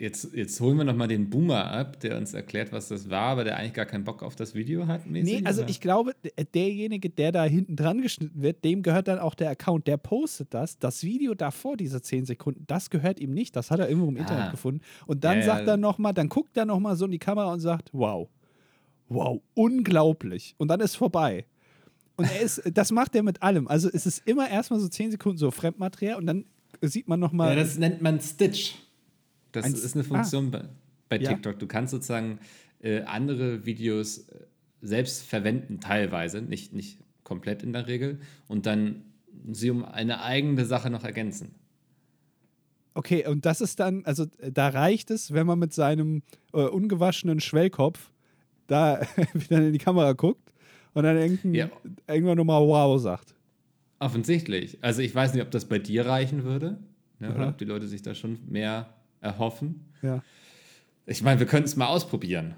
jetzt, jetzt holen wir nochmal den Boomer ab, der uns erklärt, was das war, aber der eigentlich gar keinen Bock auf das Video hat. Mäßig, Nee, also oder? ich glaube, d- derjenige, der da hinten dran geschnitten wird, dem gehört dann auch der Account, der postet das. Das Video davor, diese 10 Sekunden, das gehört ihm nicht. Das hat er irgendwo im Internet Ah. gefunden. Und dann ja. sagt er nochmal, dann guckt er nochmal so in die Kamera und sagt, wow, wow, unglaublich. Und dann ist vorbei. Und er ist, das macht er mit allem. Also es ist immer erstmal so 10 Sekunden so Fremdmaterial und dann sieht man nochmal. Ja, das nennt man Stitch. Das Ein ist eine S- Funktion bei, bei Ja. TikTok. Du kannst sozusagen äh, andere Videos äh, selbst verwenden, teilweise, nicht, nicht komplett in der Regel, und dann sie um eine eigene Sache noch ergänzen. Okay, und das ist dann, also da reicht es, wenn man mit seinem äh, ungewaschenen Schwellkopf da wieder in die Kamera guckt und dann irgendein, Ja. irgendwann nochmal wow sagt. Offensichtlich. Also ich weiß nicht, ob das bei dir reichen würde, ne, oder ob die Leute sich da schon mehr erhoffen. Ja. Ich meine, wir können es mal ausprobieren,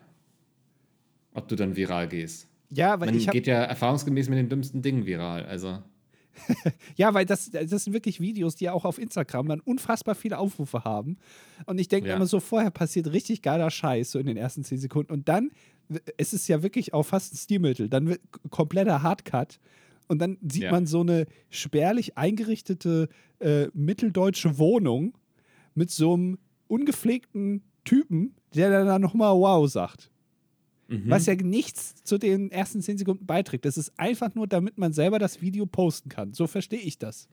ob du dann viral gehst. Ja, weil Man ich geht ja erfahrungsgemäß mit den dümmsten Dingen viral. Also ja, weil das, das sind wirklich Videos, die auch auf Instagram dann unfassbar viele Aufrufe haben. Und ich denke Ja. immer so, vorher passiert richtig geiler Scheiß, so in den ersten 10 Sekunden. Und dann, es ist ja wirklich auch fast ein Stilmittel, dann wird kompletter Hardcut. Und dann sieht Ja. man so eine spärlich eingerichtete äh, mitteldeutsche Wohnung mit so einem ungepflegten Typen, der dann da nochmal wow sagt. mhm. Was ja nichts zu den ersten 10 Sekunden beiträgt. Das ist einfach nur, damit man selber das Video posten kann. So verstehe ich das.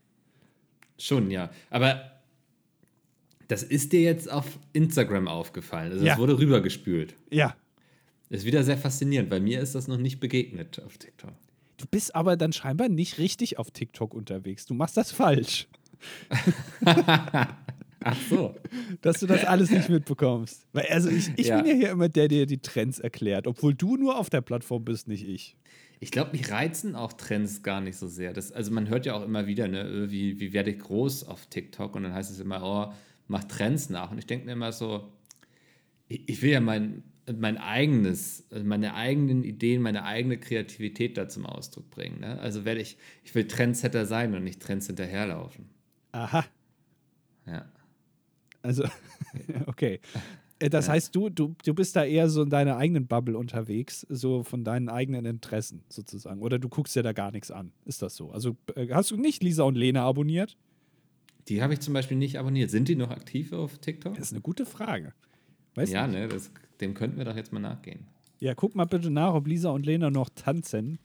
Schon, ja. Aber das ist dir jetzt auf Instagram aufgefallen. Also Ja. das wurde rübergespült. Ja. Ist wieder sehr faszinierend, weil mir ist das noch nicht begegnet auf TikTok. Du bist aber dann scheinbar nicht richtig auf TikTok unterwegs. Du machst das falsch, Ach so. dass du das alles nicht mitbekommst. Weil, also ich, ich Ja. bin ja hier immer der, der die Trends erklärt, obwohl du nur auf der Plattform bist, nicht ich. Ich glaube, mich reizen auch Trends gar nicht so sehr. Das, also man hört ja auch immer wieder, ne, wie, wie werde ich groß auf TikTok? Und dann heißt es immer, oh, mach Trends nach. Und ich denke mir immer so, ich, ich will ja mein, mein eigenes, also meine eigenen Ideen, meine eigene Kreativität da zum Ausdruck bringen. Ne? Also werde ich, ich will Trendsetter sein und nicht Trends hinterherlaufen. Aha. Ja. Also, okay. Äh, Das heißt, du, du, du bist da eher so in deiner eigenen Bubble unterwegs, so von deinen eigenen Interessen sozusagen. Oder du guckst dir da gar nichts an. Ist das so? Also äh, hast du nicht Lisa und Lena abonniert? Die habe ich zum Beispiel nicht abonniert. Sind die noch aktiv auf TikTok? Das ist eine gute Frage. Weißt Ja, ne, das, dem könnten wir doch jetzt mal nachgehen. Ja, guck mal bitte nach, ob Lisa und Lena noch tanzen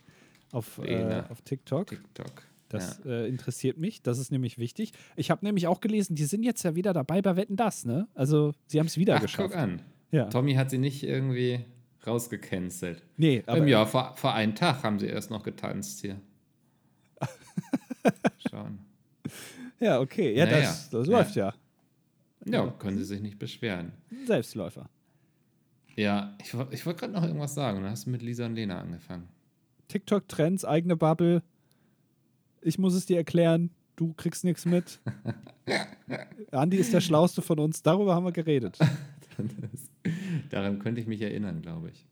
auf, äh, Lena. auf TikTok. TikTok. Das ja. äh, interessiert mich. Das ist nämlich wichtig. Ich habe nämlich auch gelesen, die sind jetzt ja wieder dabei bei Wetten Das, ne? Also sie haben es wieder Ach, geschafft. guck an. Ja. Tommy hat sie nicht irgendwie rausgecancelt. Nee, aber ja, vor, vor einem Tag haben sie erst noch getanzt hier. Schauen. ja, okay. Ja, Naja. das, das Ja. läuft ja. Ja, können sie sich nicht beschweren. Selbstläufer. Ja, ich, ich wollte gerade noch irgendwas sagen. Dann hast du mit Lisa und Lena angefangen. TikTok-Trends, eigene Bubble. Ich muss es dir erklären. Du kriegst nichts mit. Andi ist der Schlauste von uns. Darüber haben wir geredet. Das, daran könnte ich mich erinnern, glaube ich.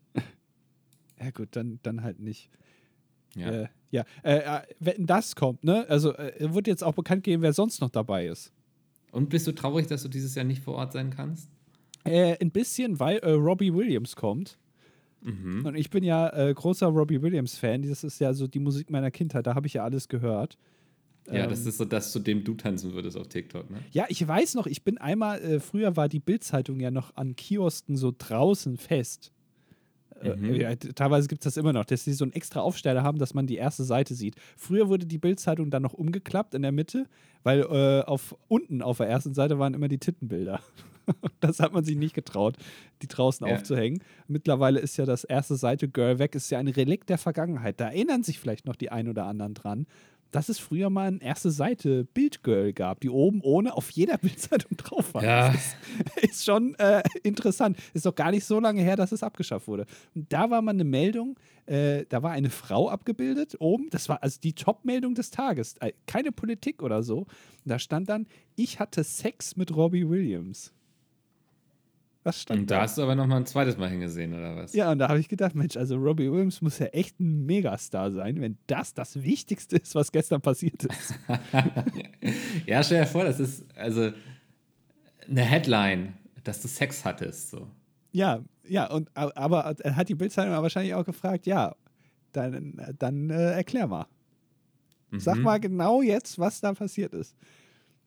Ja, gut, dann, dann halt nicht. Ja. Äh, ja. Äh, äh, wenn das kommt, ne? Also, äh, wird jetzt auch bekannt geben, wer sonst noch dabei ist. Und bist du traurig, dass du dieses Jahr nicht vor Ort sein kannst? Äh, ein bisschen, weil äh, Robbie Williams kommt. Mhm. Und ich bin ja äh, großer Robbie Williams-Fan. Das ist ja so die Musik meiner Kindheit. Da habe ich ja alles gehört. Ja, Ähm, das ist so das, zu dem du tanzen würdest auf TikTok, ne? Ja, ich weiß noch, ich bin einmal, äh, früher war die Bild-Zeitung ja noch an Kiosken so draußen fest. Äh, Mhm. t- teilweise gibt es das immer noch, dass sie so einen extra Aufsteller haben, dass man die erste Seite sieht. Früher wurde die Bild-Zeitung dann noch umgeklappt in der Mitte, weil äh, auf, unten auf der ersten Seite waren immer die Tittenbilder. das hat man sich nicht getraut, die draußen Ja. aufzuhängen. Mittlerweile ist ja das erste Seite Girl weg, ist ja ein Relikt der Vergangenheit. Da erinnern sich vielleicht noch die ein oder anderen dran, dass es früher mal eine erste Seite Bildgirl gab, die oben ohne auf jeder Bildzeitung drauf war. Ja. Das ist, ist schon äh, interessant. Ist doch gar nicht so lange her, dass es abgeschafft wurde. Und da war mal eine Meldung, äh, da war eine Frau abgebildet oben. Das war also die Top-Meldung des Tages. Äh, keine Politik oder so. Und da stand dann, ich hatte Sex mit Robbie Williams. Was stand Und da hast du aber noch mal ein zweites Mal hingesehen, oder was? ja, und da habe ich gedacht, Mensch, also Robbie Williams muss ja echt ein Megastar sein, wenn das das Wichtigste ist, was gestern passiert ist. Ja, stell dir vor, das ist also eine Headline, dass du Sex hattest. So. Ja, ja, und aber er hat die Bildzeitung wahrscheinlich auch gefragt, ja, dann, dann äh, erklär mal. Sag Mhm. mal genau jetzt, was da passiert ist.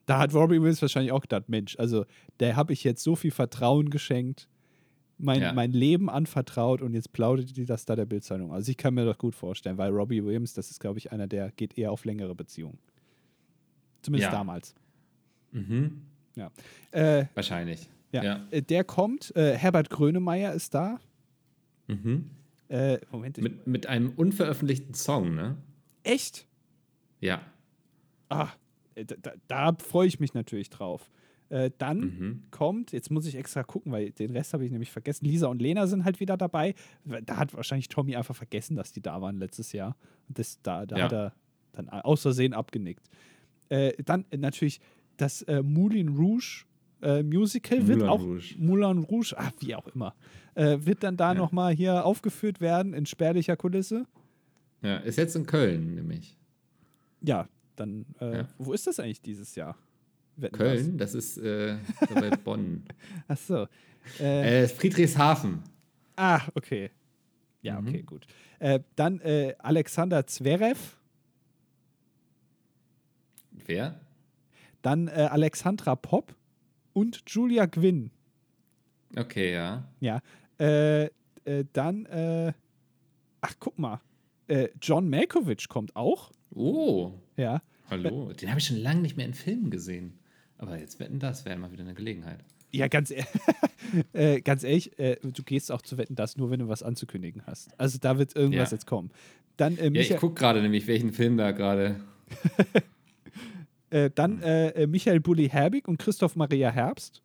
Da hat Robbie Williams wahrscheinlich auch gedacht, Mensch, also der habe ich jetzt so viel Vertrauen geschenkt, mein, Ja. mein Leben anvertraut und jetzt plaudert die das da der Bildzeitung. Also ich kann mir das gut vorstellen, weil Robbie Williams, das ist, glaube ich, einer, der geht eher auf längere Beziehungen. Zumindest Ja. damals. Mhm. Äh, Wahrscheinlich. ja. Ja. Äh, Der kommt, äh, Herbert Grönemeyer ist da. Mhm. Äh, Moment, Mit, mit einem unveröffentlichten Song, ne? echt? Ja. Ah, da, da, da freue ich mich natürlich drauf. Äh, dann Mhm. kommt, jetzt muss ich extra gucken, weil den Rest habe ich nämlich vergessen. Lisa und Lena sind halt wieder dabei. Da hat wahrscheinlich Tommy einfach vergessen, dass die da waren letztes Jahr. Das, da da Ja. hat er dann aus Versehen abgenickt. Äh, dann äh, natürlich das äh, Moulin Rouge äh, Musical wird Moulin auch Rouge. Moulin Rouge, ach, wie auch immer, äh, wird dann da Ja. nochmal hier aufgeführt werden in spärlicher Kulisse. Ja, ist jetzt in Köln, nämlich. Ja, dann, äh, Ja. wo ist das eigentlich dieses Jahr? Wetten, Köln, das ist äh, bei Bonn. Ach so. Äh, Äh, Friedrichshafen. ah, okay. Ja, Mhm. okay, gut. Äh, dann äh, Alexander Zverev, Wer? dann Alexandra Popp und Julia Gwynn. Okay, ja. Ja. Dann, äh, ach, guck mal. John Malkovich kommt auch. Oh, Ja. hallo. Den habe ich schon lange nicht mehr in Filmen gesehen. Aber jetzt wetten, das wäre mal wieder eine Gelegenheit. Ja, ganz, e äh, ganz ehrlich, äh, du gehst auch zu Wetten, das nur, wenn du was anzukündigen hast. Also da wird irgendwas Ja. jetzt kommen. Dann, äh, Ja, ich gucke gerade nämlich, welchen Film da gerade. äh, dann äh, äh, Michael Bulli Herbig und Christoph Maria Herbst.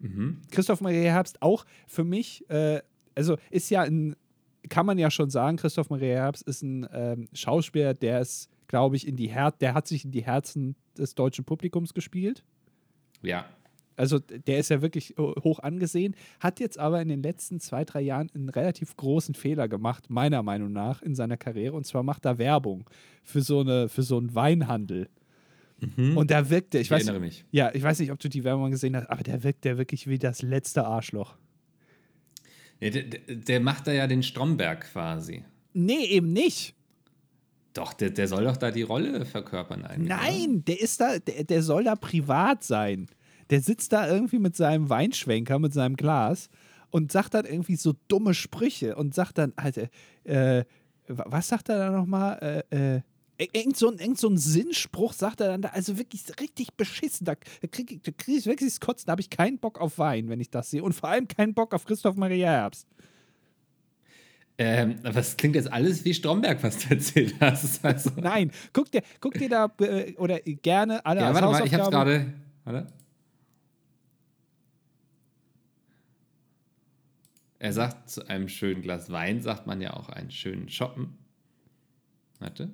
Mhm. Christoph Maria Herbst auch für mich, äh, also ist ja ein, kann man ja schon sagen, Christoph Maria Herbst ist ein ähm, Schauspieler, der ist, glaube ich, in die Her der hat sich in die Herzen des deutschen Publikums gespielt. Ja. Also der ist ja wirklich ho- hoch angesehen, hat jetzt aber in den letzten zwei, drei Jahren einen relativ großen Fehler gemacht, meiner Meinung nach, in seiner Karriere. Und zwar macht er Werbung für so, eine, für so einen Weinhandel. Und da wirkt er, ich, Ich weiß erinnere mich. ja, ich weiß nicht, ob du die Werbung gesehen hast, aber der wirkt der wirklich wie das letzte Arschloch. Der, der, der macht da ja den Stromberg quasi. Nee, eben nicht. Doch, der, der soll doch da die Rolle verkörpern eigentlich. oder? Nein, der ist da, der, der soll da privat sein. Der sitzt da irgendwie mit seinem Weinschwenker, mit seinem Glas und sagt dann irgendwie so dumme Sprüche und sagt dann, Alter, äh, wa- was sagt er da nochmal? Äh, äh, Irgend so, ein, irgend so ein Sinnspruch sagt er dann da, also wirklich richtig beschissen. Da kriege ich, krieg ich wirklich das Kotzen, da habe ich keinen Bock auf Wein, wenn ich das sehe. Und vor allem keinen Bock auf Christoph Maria Herbst. Ähm, aber es klingt jetzt alles wie Stromberg, was du erzählt hast. Also, Nein, guck dir, guck dir da äh, oder gerne alle ja, warte mal, ich hab's gerade. Warte. Er sagt, zu einem schönen Glas Wein sagt man ja auch einen schönen Shoppen. Warte.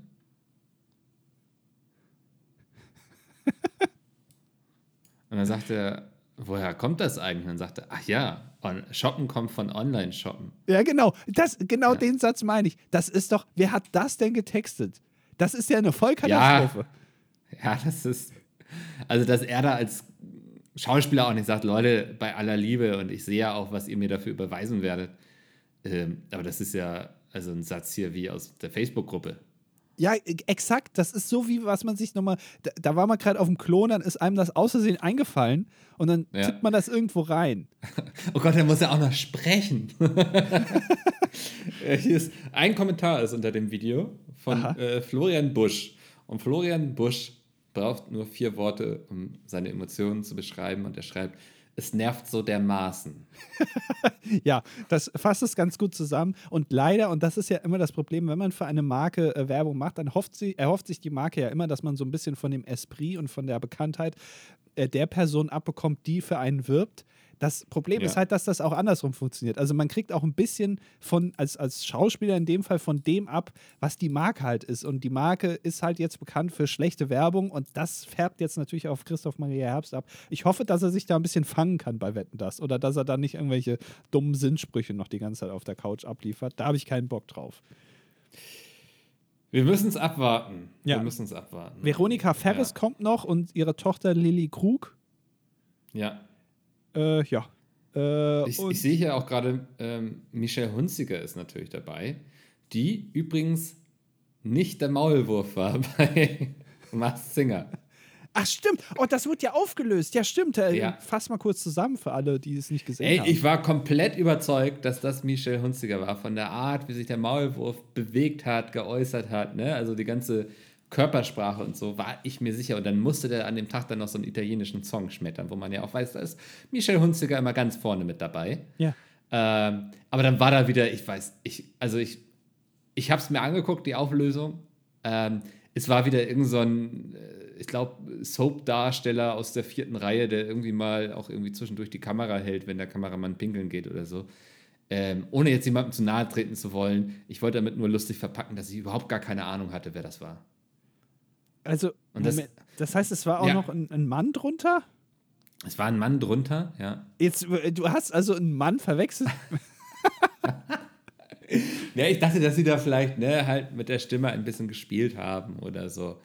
Und dann sagt er, woher kommt das eigentlich? Und dann sagt er, ach ja, Shoppen kommt von Online-Shoppen. Ja, genau. Das, genau den Satz meine ich. Das ist doch, wer hat das denn getextet? Das ist ja eine Vollkatastrophe. Ja, das ist. Also, dass er da als Schauspieler auch nicht sagt, Leute, bei aller Liebe und ich sehe ja auch, was ihr mir dafür überweisen werdet. Ähm, aber das ist ja also ein Satz hier wie aus der Facebook-Gruppe. Ja, exakt. Das ist so, wie was man sich nochmal. Da, da war man gerade auf dem Klon, dann ist einem das außersehen eingefallen und dann ja. tippt man das irgendwo rein. Oh Gott, der muss ja auch noch sprechen. Hier ist ein Kommentar ist unter dem Video von äh, Florian Busch. Und Florian Busch braucht nur vier Worte, um seine Emotionen zu beschreiben. Und er schreibt: es nervt so dermaßen. ja, das fasst es ganz gut zusammen. Und leider, und das ist ja immer das Problem, wenn man für eine Marke äh, Werbung macht, dann hofft sie, erhofft sich die Marke ja immer, dass man so ein bisschen von dem Esprit und von der Bekanntheit äh, der Person abbekommt, die für einen wirbt. Das Problem ja. ist halt, dass das auch andersrum funktioniert. Also man kriegt auch ein bisschen von, als, als Schauspieler in dem Fall, von dem ab, was die Marke halt ist. Und die Marke ist halt jetzt bekannt für schlechte Werbung und das färbt jetzt natürlich auf Christoph Maria Herbst ab. Ich hoffe, dass er sich da ein bisschen fangen kann bei Wetten das oder dass er da nicht irgendwelche dummen Sinnsprüche noch die ganze Zeit auf der Couch abliefert. Da habe ich keinen Bock drauf. Wir müssen es abwarten. Ja. Wir müssen es abwarten. Veronika Ferres ja. kommt noch und ihre Tochter Lilly Krug. Ja. Äh, ja. Äh, ich, ich, sehe hier auch gerade, ähm, Michelle Hunziker ist natürlich dabei, die übrigens nicht der Maulwurf war bei Mars Singer. Ach stimmt, oh, das wird ja aufgelöst. Ja, stimmt. Äh, ja. Fass mal kurz zusammen für alle, die es nicht gesehen Ey, haben. Ich war komplett überzeugt, dass das Michelle Hunziker war, von der Art, wie sich der Maulwurf bewegt hat, geäußert hat. Ne? Also die ganze Körpersprache und so, war ich mir sicher. Und dann musste der an dem Tag dann noch so einen italienischen Song schmettern, wo man ja auch weiß, da ist Michel Hunziker immer ganz vorne mit dabei. Ja. Ähm, aber dann war da wieder, ich weiß, ich, also ich, ich habe es mir angeguckt, die Auflösung. Ähm, es war wieder irgend so ein, äh, ich glaube, Soap-Darsteller aus der vierten Reihe, der irgendwie mal auch irgendwie zwischendurch die Kamera hält, wenn der Kameramann pinkeln geht oder so. Ähm, ohne jetzt jemandem zu nahe treten zu wollen. Ich wollte damit nur lustig verpacken, dass ich überhaupt gar keine Ahnung hatte, wer das war. Also, das, das, heißt, es war auch ja. noch ein, ein, Mann drunter? Es war ein Mann drunter, ja. Jetzt, äh, du hast also einen Mann verwechselt. ja, ich dachte, dass sie da vielleicht ne, halt mit der Stimme ein bisschen gespielt haben oder so.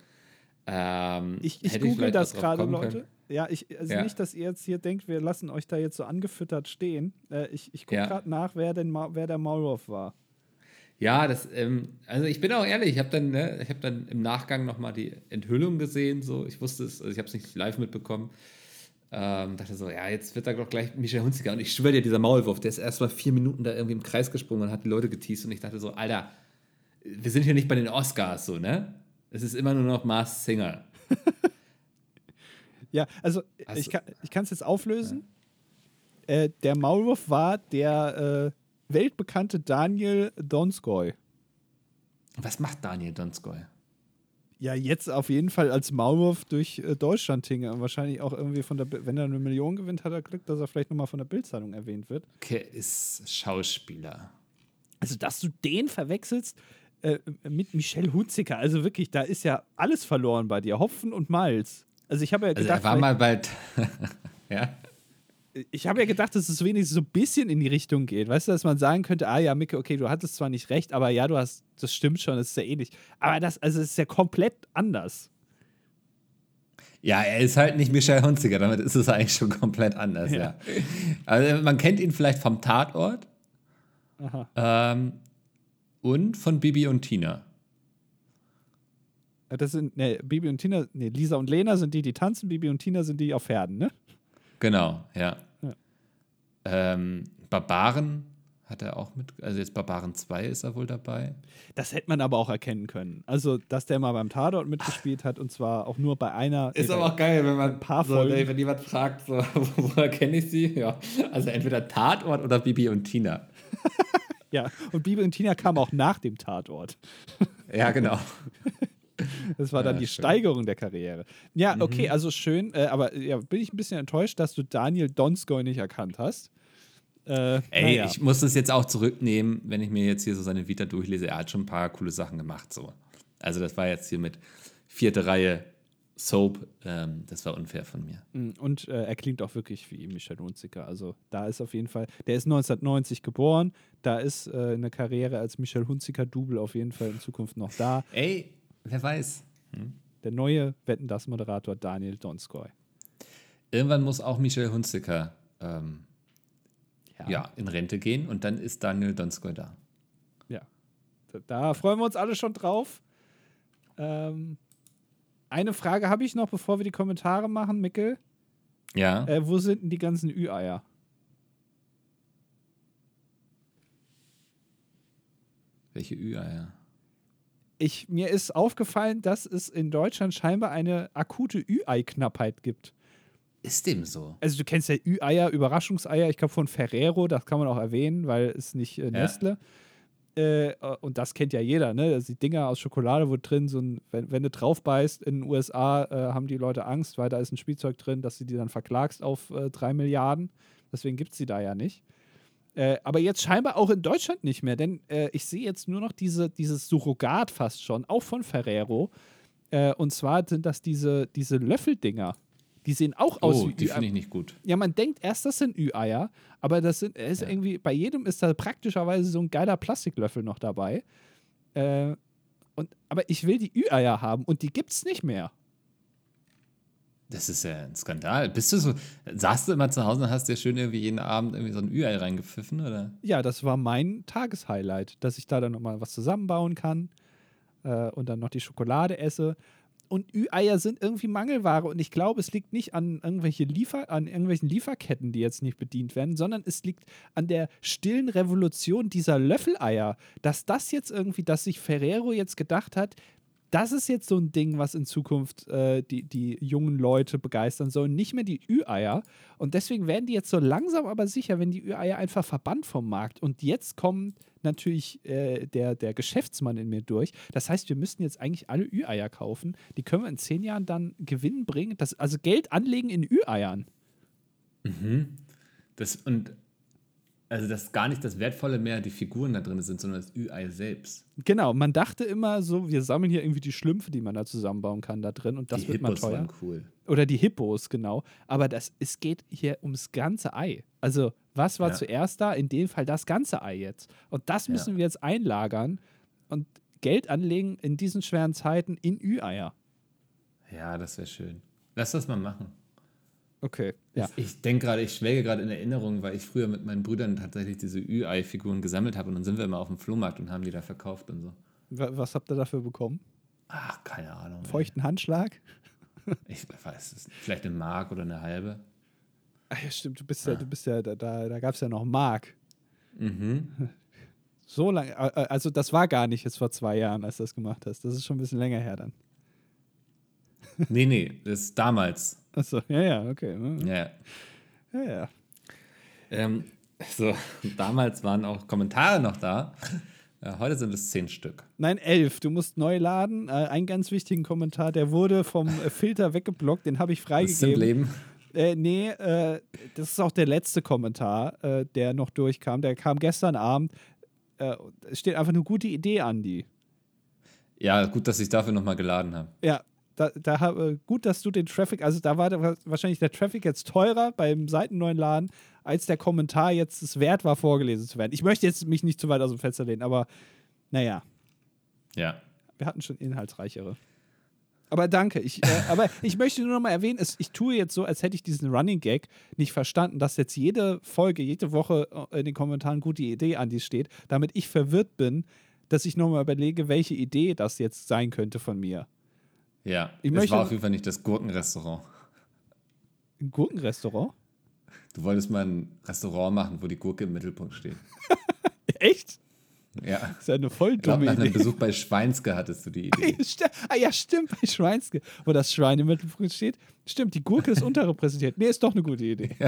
Ähm, ich ich google das gerade, Leute. Ja, ich, also ja. nicht, dass ihr jetzt hier denkt, wir lassen euch da jetzt so angefüttert stehen. Äh, ich ich gucke ja. gerade nach, wer, denn, wer der Maulwurf war. Ja, das, ähm, also ich bin auch ehrlich, ich habe dann, ne, ich habe dann im Nachgang nochmal die Enthüllung gesehen, so, ich wusste es, also ich habe es nicht live mitbekommen. Ähm, dachte so, ja, jetzt wird da doch gleich Michel Hunziker. Und ich schwöre dir, dieser Maulwurf, der ist erst mal vier Minuten da irgendwie im Kreis gesprungen und hat die Leute geteased. Und ich dachte so, Alter, wir sind hier nicht bei den Oscars, so, ne? Es ist immer nur noch Mars Singer. ja, also Hast ich kann es jetzt auflösen. Ja. Äh, der Maulwurf war der äh, weltbekannte Daniel Donskoy. Was macht Daniel Donskoy? Ja, jetzt auf jeden Fall als Maulwurf durch äh, Deutschland hinge. Und wahrscheinlich auch irgendwie von der, wenn er eine Million gewinnt, hat er Glück, dass er vielleicht nochmal von der Bildzeitung erwähnt wird. Okay, ist Schauspieler. Also, dass du den verwechselst äh, mit Michelle Hutziker, also wirklich, da ist ja alles verloren bei dir. Hopfen und Malz. Also, ich habe ja gedacht. Also er war mal bald. ja ich habe ja gedacht, dass es wenigstens so ein bisschen in die Richtung geht. Weißt du, dass man sagen könnte, ah ja, Micke, okay, du hattest zwar nicht recht, aber ja, du hast, das stimmt schon, das ist ja ähnlich. Aber das, also es ist ja komplett anders. Ja, er ist halt nicht Michel Hunziger, damit ist es eigentlich schon komplett anders, ja. ja. Also man kennt ihn vielleicht vom Tatort ähm, und von Bibi und Tina. Das sind, ne, Bibi und Tina, ne, Lisa und Lena sind die, die tanzen, Bibi und Tina sind die auf Pferden, ne? Genau, ja. ja. Ähm, Barbaren hat er auch mit, also jetzt Barbaren 2 ist er wohl dabei. Das hätte man aber auch erkennen können. Also, dass der mal beim Tatort mitgespielt hat und zwar auch nur bei einer. Ist aber auch geil, wenn man ein paar so, Folgen. wenn jemand fragt, so, woher kenne ich sie? Ja, also entweder Tatort oder Bibi und Tina. ja, und Bibi und Tina kam auch nach dem Tatort. ja, genau. Das war dann ja, die schön. Steigerung der Karriere. Ja, mhm. okay, also schön, äh, aber ja, bin ich ein bisschen enttäuscht, dass du Daniel Donskoy nicht erkannt hast. Äh, Ey, ja. ich muss das jetzt auch zurücknehmen, wenn ich mir jetzt hier so seine Vita durchlese. Er hat schon ein paar coole Sachen gemacht. So. Also, das war jetzt hier mit vierte Reihe Soap. Ähm, das war unfair von mir. Mm, und äh, er klingt auch wirklich wie Michel Hunziker. Also, da ist auf jeden Fall, der ist 1990 geboren. Da ist äh, eine Karriere als Michel Hunziker-Double auf jeden Fall in Zukunft noch da. Ey, Wer weiß. Hm? Der neue Wetten das Moderator Daniel Donskoy. irgendwann muss auch Michel Hunziker ähm, ja. ja. in Rente gehen und dann ist Daniel Donskoy da. Ja, da, da freuen wir uns alle schon drauf. Ähm, eine Frage habe ich noch, bevor wir die Kommentare machen, Mickel. Ja. Äh, wo sind denn die ganzen Ü-Eier? Welche Ü-Eier? Ich, mir ist aufgefallen, dass es in Deutschland scheinbar eine akute Ü-Ei-Knappheit gibt. Ist dem so? Also du kennst ja Ü-Eier, Überraschungseier, ich glaube von Ferrero, das kann man auch erwähnen, weil es nicht äh, Nestle. Ja. Äh, und das kennt ja jeder, ne? Also die Dinger aus Schokolade, wo drin so ein, wenn, wenn du drauf beißt, in den USA äh, haben die Leute Angst, weil da ist ein Spielzeug drin, dass du die dann verklagst auf äh, drei Milliarden. Deswegen gibt es sie da ja nicht. Äh, aber jetzt scheinbar auch in Deutschland nicht mehr, denn äh, ich sehe jetzt nur noch diese, dieses Surrogat fast schon, auch von Ferrero. Äh, und zwar sind das diese, diese Löffeldinger. Die sehen auch aus oh, wie die finde ich nicht gut. Ja, man denkt erst, das sind Ü-Eier, aber das sind, ist ja. irgendwie, bei jedem ist da praktischerweise so ein geiler Plastiklöffel noch dabei. Äh, und, aber ich will die Ü-Eier haben und die gibt's nicht mehr. Das ist ja ein Skandal. Bist du so, saßt du immer zu Hause und hast dir schön irgendwie jeden Abend irgendwie so ein Ü-Ei reingepfiffen, oder? Ja, das war mein Tageshighlight, dass ich da dann nochmal was zusammenbauen kann äh, und dann noch die Schokolade esse. Und Ü-Eier sind irgendwie Mangelware und ich glaube, es liegt nicht an, irgendwelche Liefer an irgendwelchen Lieferketten, die jetzt nicht bedient werden, sondern es liegt an der stillen Revolution dieser Löffeleier, dass das jetzt irgendwie, dass sich Ferrero jetzt gedacht hat, das ist jetzt so ein Ding, was in Zukunft äh, die, die jungen Leute begeistern soll, nicht mehr die Ü-Eier. Und deswegen werden die jetzt so langsam aber sicher, wenn die Ü-Eier einfach verbannt vom Markt. Und jetzt kommt natürlich äh, der, der Geschäftsmann in mir durch. Das heißt, wir müssten jetzt eigentlich alle Ü-Eier kaufen. Die können wir in zehn Jahren dann Gewinn bringen. Das, also Geld anlegen in Ü-Eiern. Mhm. Das, und also, dass gar nicht das Wertvolle mehr die Figuren da drin sind, sondern das Ü-Ei selbst. Genau, man dachte immer so, wir sammeln hier irgendwie die Schlümpfe, die man da zusammenbauen kann da drin und das die wird Hippos mal teuer. Waren cool. Oder die Hippos, genau. Aber das, es geht hier ums ganze Ei. Also, was war ja. zuerst da? In dem Fall das ganze Ei jetzt. Und das müssen ja. wir jetzt einlagern und Geld anlegen in diesen schweren Zeiten in Ü-Eier. Ja, das wäre schön. Lass das mal machen. Okay, ja. Ich denke gerade, ich schwelge gerade in Erinnerung, weil ich früher mit meinen Brüdern tatsächlich diese Ü-Ei-Figuren gesammelt habe und dann sind wir immer auf dem Flohmarkt und haben die da verkauft und so. Was habt ihr dafür bekommen? Ach, keine Ahnung. Feuchten ey. Handschlag? Ich weiß es. Vielleicht eine Mark oder eine halbe. Ach ja, stimmt. Du bist ja, ah. du bist ja, da, da, da gab es ja noch Mark. Mhm. So lange, also das war gar nicht jetzt vor zwei Jahren, als du das gemacht hast. Das ist schon ein bisschen länger her dann. Nee, nee, das ist damals. Achso, ja, ja, okay. Ja. Ja, ja. Ähm, so, damals waren auch Kommentare noch da. Ja, heute sind es zehn Stück. Nein, elf. Du musst neu laden. Äh, einen ganz wichtigen Kommentar, der wurde vom äh, Filter weggeblockt, den habe ich freigegeben. Das ist Leben. Äh, nee, äh, das ist auch der letzte Kommentar, äh, der noch durchkam. Der kam gestern Abend. Äh, es steht einfach eine gute Idee, Andi. Ja, gut, dass ich dafür nochmal geladen habe. Ja, da, da äh, gut, dass du den Traffic, also da war der, wahrscheinlich der Traffic jetzt teurer beim seitenneuen Laden, als der Kommentar jetzt es wert war, vorgelesen zu werden. Ich möchte jetzt mich nicht zu weit aus dem Fenster lehnen, aber naja. Ja. Wir hatten schon inhaltsreichere. Aber danke. Ich, äh, aber ich möchte nur noch mal erwähnen, es, ich tue jetzt so, als hätte ich diesen Running Gag nicht verstanden, dass jetzt jede Folge, jede Woche äh, in den Kommentaren gute Idee an die steht, damit ich verwirrt bin, dass ich noch mal überlege, welche Idee das jetzt sein könnte von mir. Ja, ich es war auf jeden Fall nicht das Gurkenrestaurant. Ein Gurkenrestaurant? Du wolltest mal ein Restaurant machen, wo die Gurke im Mittelpunkt steht. Echt? Ja. Das ist ja eine voll dumme ich glaub, nach einem Besuch bei Schweinske hattest du die Idee. ah ja, stimmt, bei Schweinske, wo das Schwein im Mittelpunkt steht. Stimmt, die Gurke ist unterrepräsentiert. Nee, ist doch eine gute Idee.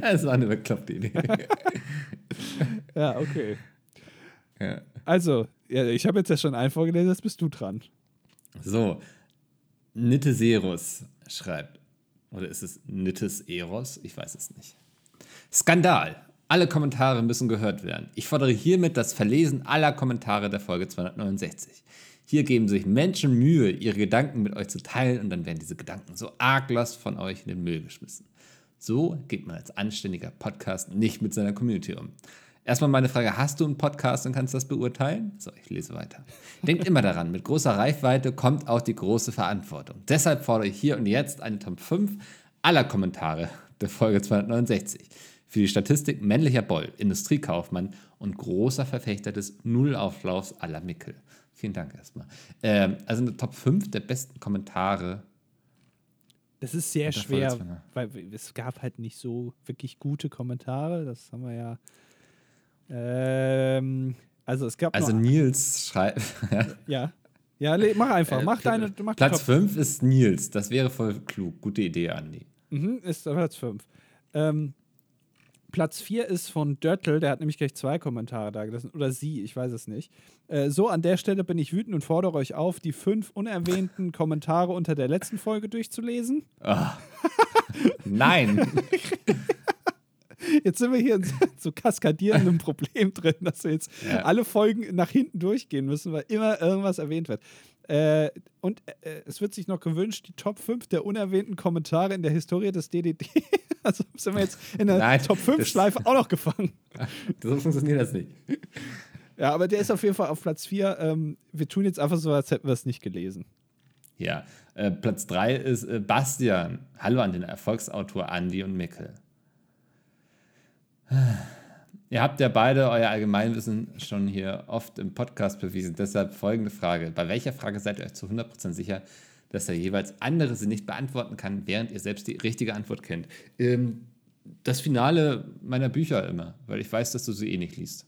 Es war eine bekloppte Idee. ja, okay. Ja. Also, ja, ich habe jetzt ja schon einen vorgelesen, jetzt bist du dran. So, Nitteserus schreibt, oder ist es Nittes Eros? Ich weiß es nicht. Skandal. Alle Kommentare müssen gehört werden. Ich fordere hiermit das Verlesen aller Kommentare der Folge 269. Hier geben sich Menschen Mühe, ihre Gedanken mit euch zu teilen und dann werden diese Gedanken so arglos von euch in den Müll geschmissen. So geht man als anständiger Podcast nicht mit seiner Community um. Erstmal meine Frage: Hast du einen Podcast und kannst das beurteilen? So, ich lese weiter. Denkt immer daran, mit großer Reichweite kommt auch die große Verantwortung. Deshalb fordere ich hier und jetzt eine Top 5 aller Kommentare der Folge 269. Für die Statistik männlicher Boll, Industriekaufmann und großer Verfechter des Nullauflaufs aller Mickel. Vielen Dank erstmal. Ähm, also eine Top 5 der besten Kommentare. Das ist sehr schwer, weil es gab halt nicht so wirklich gute Kommentare. Das haben wir ja. Ähm, also es gab Also Nils schreibt. ja. Ja, mach einfach. Mach deine. Mach Platz Top 5 ist Nils. Das wäre voll klug. Gute Idee, Andi. Mhm, ist Platz 5. Ähm, Platz 4 ist von Dörtl, der hat nämlich gleich zwei Kommentare da gelassen. Oder sie, ich weiß es nicht. Äh, so, an der Stelle bin ich wütend und fordere euch auf, die fünf unerwähnten Kommentare unter der letzten Folge durchzulesen. Nein. Jetzt sind wir hier in so, kaskadierendem Problem drin, dass wir jetzt Ja. alle Folgen nach hinten durchgehen müssen, weil immer irgendwas erwähnt wird. Äh, und äh, es wird sich noch gewünscht, die Top 5 der unerwähnten Kommentare in der Historie des DDD. also sind wir jetzt in der Nein, Top 5 das- Schleife auch noch gefangen. so funktioniert das nicht. Ja, aber der ist auf jeden Fall auf Platz 4. Ähm, wir tun jetzt einfach so, als hätten wir es nicht gelesen. Ja. Äh, Platz 3 ist äh, Bastian. Hallo an den Erfolgsautor Andi und Mikkel. Ihr habt ja beide euer Allgemeinwissen schon hier oft im Podcast bewiesen. Deshalb folgende Frage. Bei welcher Frage seid ihr euch zu 100% sicher, dass der jeweils andere sie nicht beantworten kann, während ihr selbst die richtige Antwort kennt? Ähm, das Finale meiner Bücher immer, weil ich weiß, dass du sie eh nicht liest.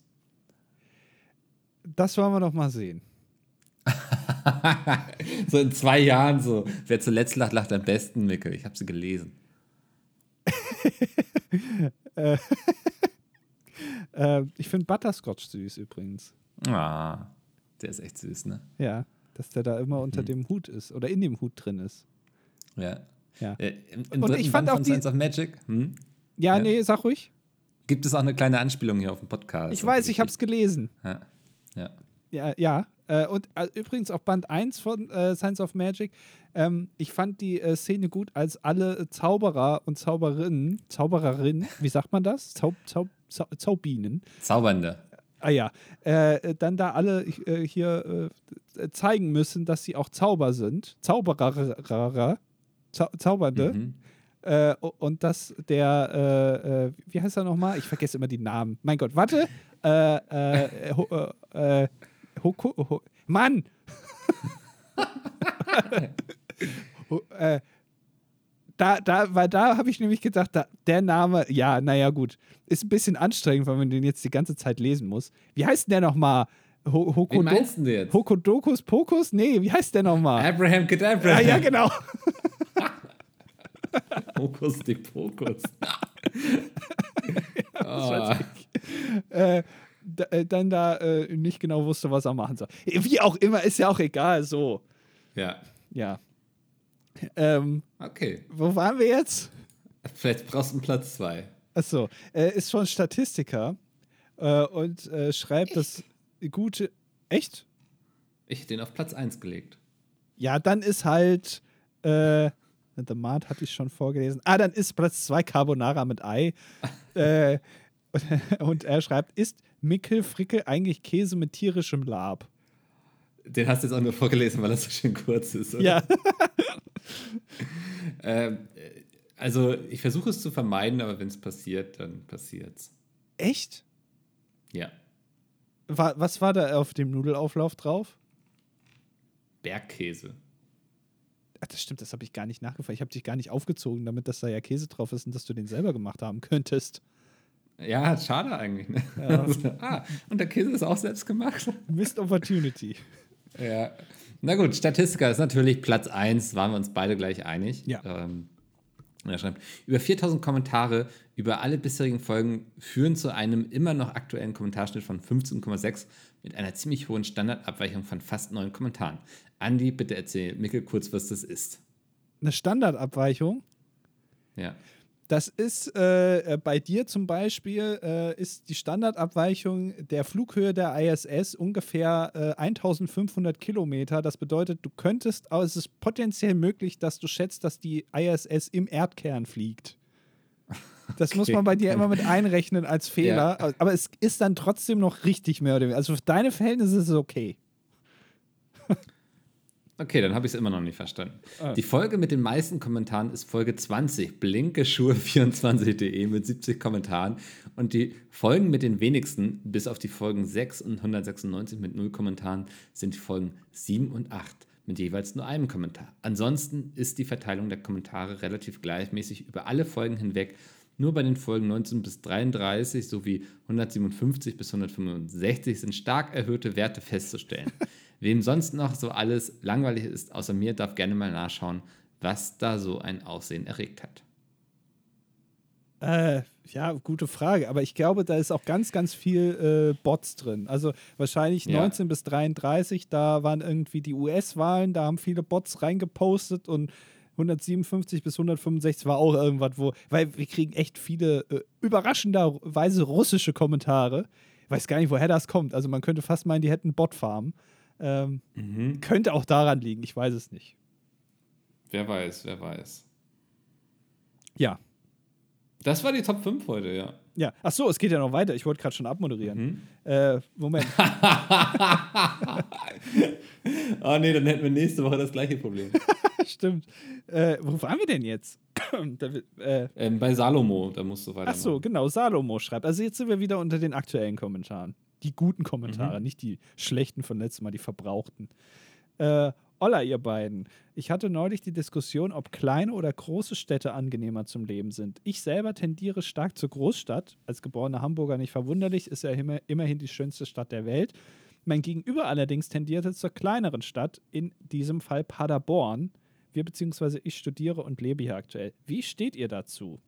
Das wollen wir doch mal sehen. So in zwei Jahren so. Wer zuletzt lacht, lacht am besten, Mikkel. Ich habe sie gelesen. Äh, ich finde Butterscotch süß übrigens. Ah, der ist echt süß, ne? Ja, dass der da immer Mhm. unter dem Hut ist oder in dem Hut drin ist. Ja. Ja. Äh, Im, im Und ich fand Band auch von die- Science of Magic hm, Ja, Ja. nee, sag ruhig. gibt es auch eine kleine Anspielung hier auf dem Podcast. Ich weiß, ich habe es gelesen. Ja. ja. Ja, ja. Äh, und äh, übrigens auch Band 1 von äh, Science of Magic. Ähm, ich fand die äh, Szene gut, als alle Zauberer und Zauberinnen, Zaubererinnen, wie sagt man das? Zau, Zau, Zau, Zaubinen. Zaubernde. Ah ja, äh, dann da alle äh, hier äh, zeigen müssen, dass sie auch Zauber sind. Zauberer, Zau Zaubernde. Mhm. Äh, und dass der, äh, äh, wie heißt er nochmal? Ich vergesse immer die Namen. Mein Gott, warte. Äh, Mann! Da, da, weil da habe ich nämlich gedacht, da, der Name, ja, naja, gut. Ist ein bisschen anstrengend, weil man den jetzt die ganze Zeit lesen muss. Wie heißt denn der nochmal? Ho, Wen Hokodo meinst du jetzt? Hokodokus Pokus? Nee, wie heißt der nochmal? Abraham Ja, Cadabra. ja, genau. Hokus de Pokus. weiß äh, da, äh, dann da äh, nicht genau wusste, was er machen soll. Wie auch immer, ist ja auch egal, so. ja. Ja. Ähm, Okay. wo waren wir jetzt? Vielleicht brauchst du einen Platz zwei. Achso, er ist schon Statistiker äh, und äh, schreibt das gute. Echt? Ich hätte den auf Platz 1 gelegt. Ja, dann ist halt. Äh, The Mart hatte ich schon vorgelesen. Ah, dann ist Platz 2 Carbonara mit Ei. äh, und er schreibt: Ist Mickel Frickel eigentlich Käse mit tierischem Lab? Den hast du jetzt auch nur vorgelesen, weil das so schön kurz ist. Oder? Ja. Ähm, äh, also, ich versuche es zu vermeiden, aber wenn es passiert, dann passiert's. Echt? Ja. Wa- Was war da auf dem Nudelauflauf drauf? Bergkäse. Ach, das stimmt, das habe ich gar nicht nachgefragt. Ich habe dich gar nicht aufgezogen, damit dass da ja Käse drauf ist und dass du den selber gemacht haben könntest. Ja, schade eigentlich. Ne? Ja. ah, und der Käse ist auch selbst gemacht. Missed Opportunity. Ja. Na gut, Statistiker ist natürlich Platz 1, waren wir uns beide gleich einig. Ja. Ähm, und er schreibt, über 4000 Kommentare über alle bisherigen Folgen führen zu einem immer noch aktuellen Kommentarschnitt von 15,6 mit einer ziemlich hohen Standardabweichung von fast neun Kommentaren. Andi, bitte erzähl Mikkel kurz, was das ist. Eine Standardabweichung. Ja. Das ist äh, äh, bei dir zum Beispiel äh, ist die Standardabweichung der Flughöhe der ISS ungefähr äh, 1500 Kilometer. Das bedeutet, du könntest, aber es ist potenziell möglich, dass du schätzt, dass die ISS im Erdkern fliegt. Das muss man bei dir immer mit einrechnen als Fehler. Ja. Aber es ist dann trotzdem noch richtig mehr oder weniger. Also für deine Verhältnisse ist es okay. Okay, dann habe ich es immer noch nicht verstanden. Ah. Die Folge mit den meisten Kommentaren ist Folge 20, blinkeschuhe24.de mit 70 Kommentaren. Und die Folgen mit den wenigsten, bis auf die Folgen 6 und 196 mit 0 Kommentaren, sind die Folgen 7 und 8 mit jeweils nur einem Kommentar. Ansonsten ist die Verteilung der Kommentare relativ gleichmäßig über alle Folgen hinweg. Nur bei den Folgen 19 bis 33 sowie 157 bis 165 sind stark erhöhte Werte festzustellen. Wem sonst noch so alles langweilig ist, außer mir, darf gerne mal nachschauen, was da so ein Aussehen erregt hat. Äh, ja, gute Frage. Aber ich glaube, da ist auch ganz, ganz viel äh, Bots drin. Also wahrscheinlich ja. 19 bis 33, da waren irgendwie die US-Wahlen, da haben viele Bots reingepostet und 157 bis 165 war auch irgendwas, wo, weil wir kriegen echt viele äh, überraschenderweise russische Kommentare. Ich weiß gar nicht, woher das kommt. Also man könnte fast meinen, die hätten Botfarmen. Ähm, mhm. Könnte auch daran liegen, ich weiß es nicht. Wer weiß, wer weiß. Ja. Das war die Top 5 heute, ja. Ja, ach so, es geht ja noch weiter. Ich wollte gerade schon abmoderieren. Mhm. Äh, Moment. oh nee, dann hätten wir nächste Woche das gleiche Problem. Stimmt. Äh, wo waren wir denn jetzt? da, äh, ähm, bei Salomo, da musst du weiter. Ach so, genau, Salomo schreibt. Also jetzt sind wir wieder unter den aktuellen Kommentaren die guten Kommentare, mhm. nicht die schlechten von letztem Mal, die verbrauchten. Äh, Olla, ihr beiden. Ich hatte neulich die Diskussion, ob kleine oder große Städte angenehmer zum Leben sind. Ich selber tendiere stark zur Großstadt. Als geborener Hamburger nicht verwunderlich, ist ja immer, immerhin die schönste Stadt der Welt. Mein Gegenüber allerdings tendierte zur kleineren Stadt, in diesem Fall Paderborn. Wir bzw. ich studiere und lebe hier aktuell. Wie steht ihr dazu?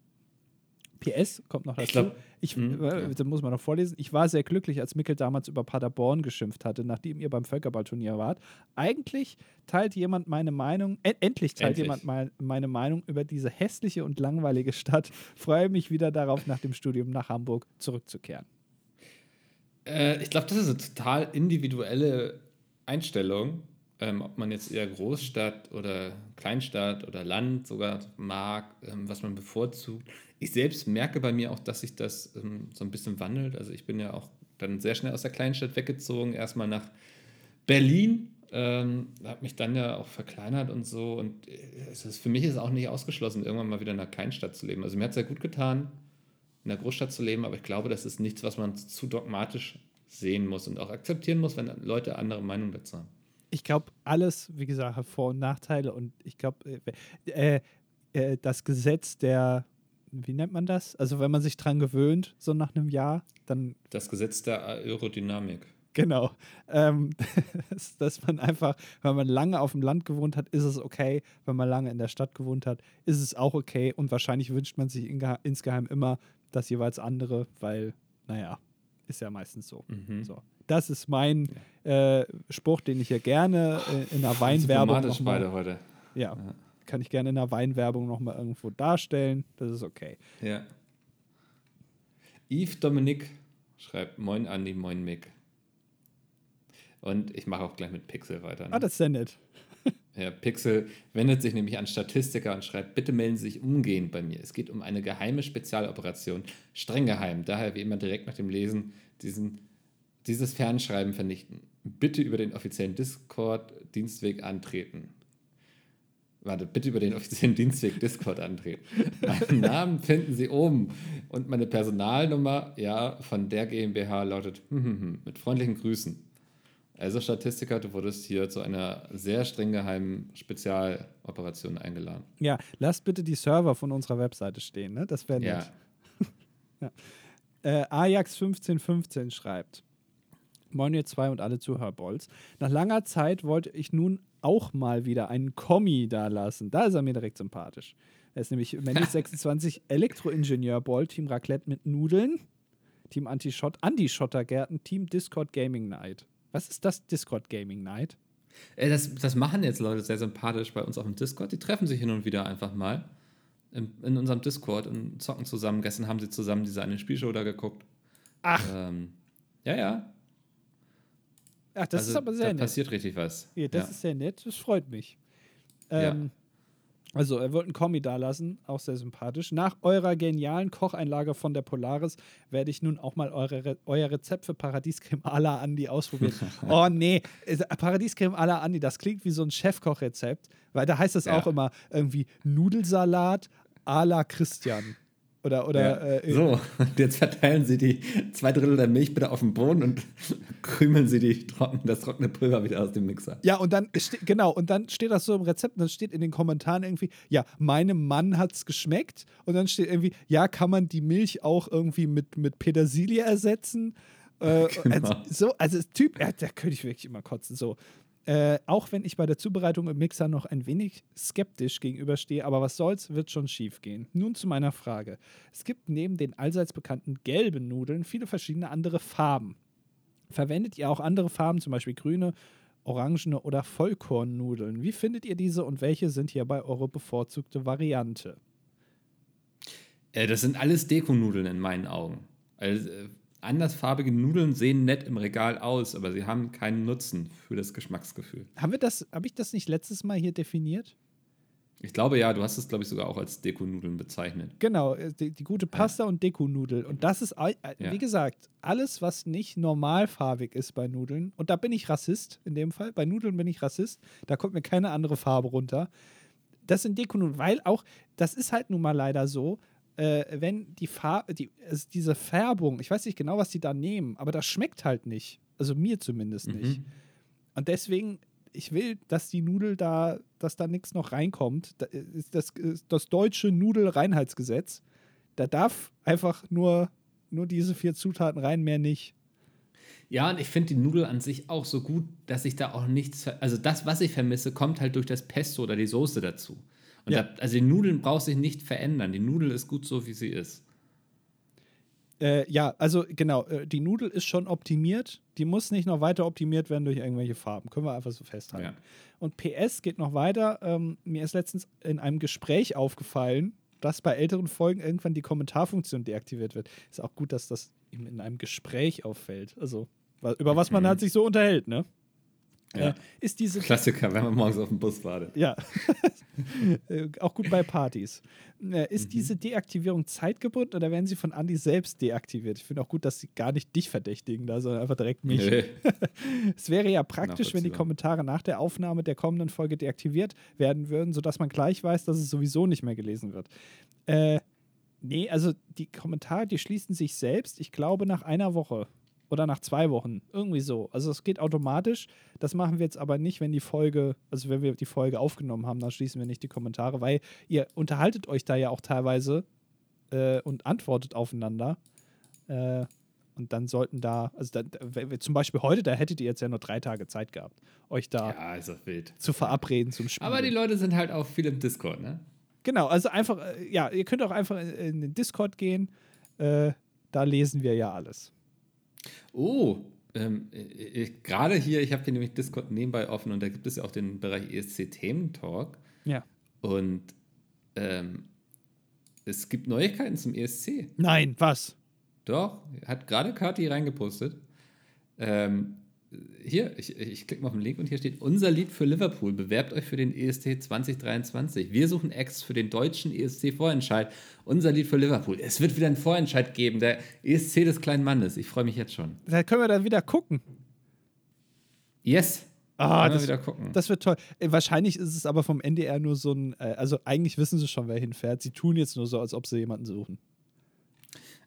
PS kommt noch dazu. Ich, glaub, ich äh, ja. muss man noch vorlesen. Ich war sehr glücklich, als Mickel damals über Paderborn geschimpft hatte, nachdem ihr beim Völkerballturnier wart. Eigentlich teilt jemand meine Meinung, äh, endlich teilt endlich. jemand mein, meine Meinung über diese hässliche und langweilige Stadt. Freue mich wieder darauf, nach dem Studium nach Hamburg zurückzukehren. Äh, ich glaube, das ist eine total individuelle Einstellung. Ähm, ob man jetzt eher Großstadt oder Kleinstadt oder Land sogar mag, ähm, was man bevorzugt. Ich selbst merke bei mir auch, dass sich das ähm, so ein bisschen wandelt. Also ich bin ja auch dann sehr schnell aus der Kleinstadt weggezogen, erstmal nach Berlin, ähm, habe mich dann ja auch verkleinert und so. Und äh, es ist, für mich ist es auch nicht ausgeschlossen, irgendwann mal wieder in einer Kleinstadt zu leben. Also mir hat es sehr gut getan, in der Großstadt zu leben, aber ich glaube, das ist nichts, was man zu dogmatisch sehen muss und auch akzeptieren muss, wenn Leute andere Meinungen dazu haben. Ich glaube, alles, wie gesagt, hat Vor- und Nachteile und ich glaube, äh, äh, äh, das Gesetz der wie nennt man das? Also wenn man sich dran gewöhnt, so nach einem Jahr, dann. Das Gesetz der Aerodynamik. Genau. Ähm, dass, dass man einfach, wenn man lange auf dem Land gewohnt hat, ist es okay. Wenn man lange in der Stadt gewohnt hat, ist es auch okay. Und wahrscheinlich wünscht man sich insgeheim immer das jeweils andere, weil, naja, ist ja meistens so. Mhm. so. Das ist mein ja. äh, Spruch, den ich ja gerne äh, in einer Weinwerbung. beide heute. Ja. ja kann ich gerne in der Weinwerbung nochmal irgendwo darstellen. Das ist okay. Ja. Yves Dominik schreibt Moin Andi, Moin Mick. Und ich mache auch gleich mit Pixel weiter. Ne? Ah, das ist sehr nett. Ja, Pixel wendet sich nämlich an Statistiker und schreibt, bitte melden Sie sich umgehend bei mir. Es geht um eine geheime Spezialoperation, streng geheim. Daher wie immer direkt nach dem Lesen diesen, dieses Fernschreiben vernichten. Bitte über den offiziellen Discord-Dienstweg antreten. Warte, bitte über den offiziellen Dienstweg Discord antreten. Meinen Namen finden Sie oben. Und meine Personalnummer, ja, von der GmbH lautet mit freundlichen Grüßen. Also Statistiker, du wurdest hier zu einer sehr streng geheimen Spezialoperation eingeladen. Ja, lasst bitte die Server von unserer Webseite stehen, ne? Das wäre nett. Ja. ja. Äh, Ajax1515 schreibt. Moin ihr zwei und alle Zuhörbolls. Nach langer Zeit wollte ich nun auch mal wieder einen Kommi da lassen. Da ist er mir direkt sympathisch. Er ist nämlich Mendes 26 Elektroingenieur Ball, Team Raclette mit Nudeln, Team Anti-Shot, Anti-Schottergärten, Team Discord Gaming Night. Was ist das Discord Gaming Night? Ey, das, das machen jetzt Leute sehr sympathisch bei uns auf dem Discord. Die treffen sich hin und wieder einfach mal in, in unserem Discord und zocken zusammen. Gestern haben sie zusammen diese eine Spielshow da geguckt. Ach. Ähm, ja, ja. Ach, das also, ist aber sehr da nett. passiert richtig was. Ja, das ja. ist sehr nett, das freut mich. Ähm, Also, er wollte einen Kommi da lassen, auch sehr sympathisch. Nach eurer genialen Kocheinlage von der Polaris werde ich nun auch mal eure, euer Rezept für Paradiescreme à la Andi ausprobieren. oh nee, äh, Paradiescreme à la Andi, das klingt wie so ein Chefkochrezept, weil da heißt es ja. auch immer irgendwie Nudelsalat à la Christian. Oder, oder, ja. äh, so, und jetzt verteilen Sie die zwei Drittel der Milch bitte auf den Boden und krümeln Sie die trocken, das trockene Pulver wieder aus dem Mixer. Ja, und dann, genau, und dann steht das so im Rezept und dann steht in den Kommentaren irgendwie, ja, meinem Mann hat es geschmeckt. Und dann steht irgendwie, ja, kann man die Milch auch irgendwie mit, mit Petersilie ersetzen? Äh, genau. also, so, also Typ, ja, da könnte ich wirklich immer kotzen. So, äh, auch wenn ich bei der Zubereitung im Mixer noch ein wenig skeptisch gegenüberstehe, aber was soll's, wird schon schief gehen. Nun zu meiner Frage. Es gibt neben den allseits bekannten gelben Nudeln viele verschiedene andere Farben. Verwendet ihr auch andere Farben, zum Beispiel grüne, orangene oder Vollkornnudeln? Wie findet ihr diese und welche sind hierbei eure bevorzugte Variante? Äh, das sind alles Dekonudeln in meinen Augen. Also, äh, andersfarbige Nudeln sehen nett im Regal aus, aber sie haben keinen Nutzen für das Geschmacksgefühl. Haben wir das, habe ich das nicht letztes Mal hier definiert? Ich glaube ja, du hast es, glaube ich, sogar auch als Dekonudeln bezeichnet. Genau, äh, die, die gute Pasta ja. und Dekonudel. Und das ist, äh, wie ja. gesagt, alles, was nicht normalfarbig ist bei Nudeln. Und da bin ich Rassist in dem Fall. Bei Nudeln bin ich Rassist. Da kommt mir keine andere Farbe runter. Das sind Dekonudeln, weil auch, das ist halt nun mal leider so, äh, wenn die Farbe, die, also diese Färbung, ich weiß nicht genau, was die da nehmen, aber das schmeckt halt nicht. Also mir zumindest mhm. nicht. Und deswegen, ich will, dass die Nudel da, dass da nichts noch reinkommt. Das, das, das deutsche Nudelreinheitsgesetz. Da darf einfach nur, nur diese vier Zutaten rein, mehr nicht. Ja, und ich finde die Nudel an sich auch so gut, dass ich da auch nichts, also das, was ich vermisse, kommt halt durch das Pesto oder die Soße dazu. Und ja. da, also die Nudeln braucht sich nicht verändern. Die Nudel ist gut so, wie sie ist. Äh, ja, also genau, äh, die Nudel ist schon optimiert. Die muss nicht noch weiter optimiert werden durch irgendwelche Farben. Können wir einfach so festhalten. Ja. Und PS geht noch weiter. Ähm, mir ist letztens in einem Gespräch aufgefallen, dass bei älteren Folgen irgendwann die Kommentarfunktion deaktiviert wird. Ist auch gut, dass das ihm in einem Gespräch auffällt. Also, über was man halt sich so unterhält, ne? Ja. Äh, ist diese Klassiker, wenn man morgens auf dem Bus wartet. Ja, äh, auch gut bei Partys. Äh, ist mhm. diese Deaktivierung zeitgebunden oder werden sie von Andy selbst deaktiviert? Ich finde auch gut, dass sie gar nicht dich verdächtigen, da, sondern einfach direkt mich. Nee. es wäre ja praktisch, wenn die Kommentare nach der Aufnahme der kommenden Folge deaktiviert werden würden, sodass man gleich weiß, dass es sowieso nicht mehr gelesen wird. Äh, nee, also die Kommentare, die schließen sich selbst, ich glaube, nach einer Woche oder nach zwei Wochen. Irgendwie so. Also es geht automatisch. Das machen wir jetzt aber nicht, wenn die Folge, also wenn wir die Folge aufgenommen haben, dann schließen wir nicht die Kommentare, weil ihr unterhaltet euch da ja auch teilweise äh, und antwortet aufeinander. Äh, und dann sollten da, also da, zum Beispiel heute, da hättet ihr jetzt ja nur drei Tage Zeit gehabt, euch da ja, zu verabreden zum Spiel. Aber die Leute sind halt auch viel im Discord, ne? Genau, also einfach, äh, ja, ihr könnt auch einfach in, in den Discord gehen. Äh, da lesen wir ja alles. Oh, ähm, gerade hier, ich habe hier nämlich Discord nebenbei offen und da gibt es ja auch den Bereich ESC Themen Talk. Ja. Und ähm, es gibt Neuigkeiten zum ESC. Nein, was? Doch, hat gerade Kati reingepostet. Ähm, hier, ich, ich klicke mal auf den Link und hier steht unser Lied für Liverpool. Bewerbt euch für den ESC 2023. Wir suchen Acts für den deutschen ESC-Vorentscheid. Unser Lied für Liverpool. Es wird wieder einen Vorentscheid geben, der ESC des kleinen Mannes. Ich freue mich jetzt schon. Da können wir dann wieder gucken. Yes. Ah, das, das, wird toll. Äh, wahrscheinlich ist es aber vom NDR nur so ein, äh, also eigentlich wissen sie schon, wer hinfährt. Sie tun jetzt nur so, als ob sie jemanden suchen.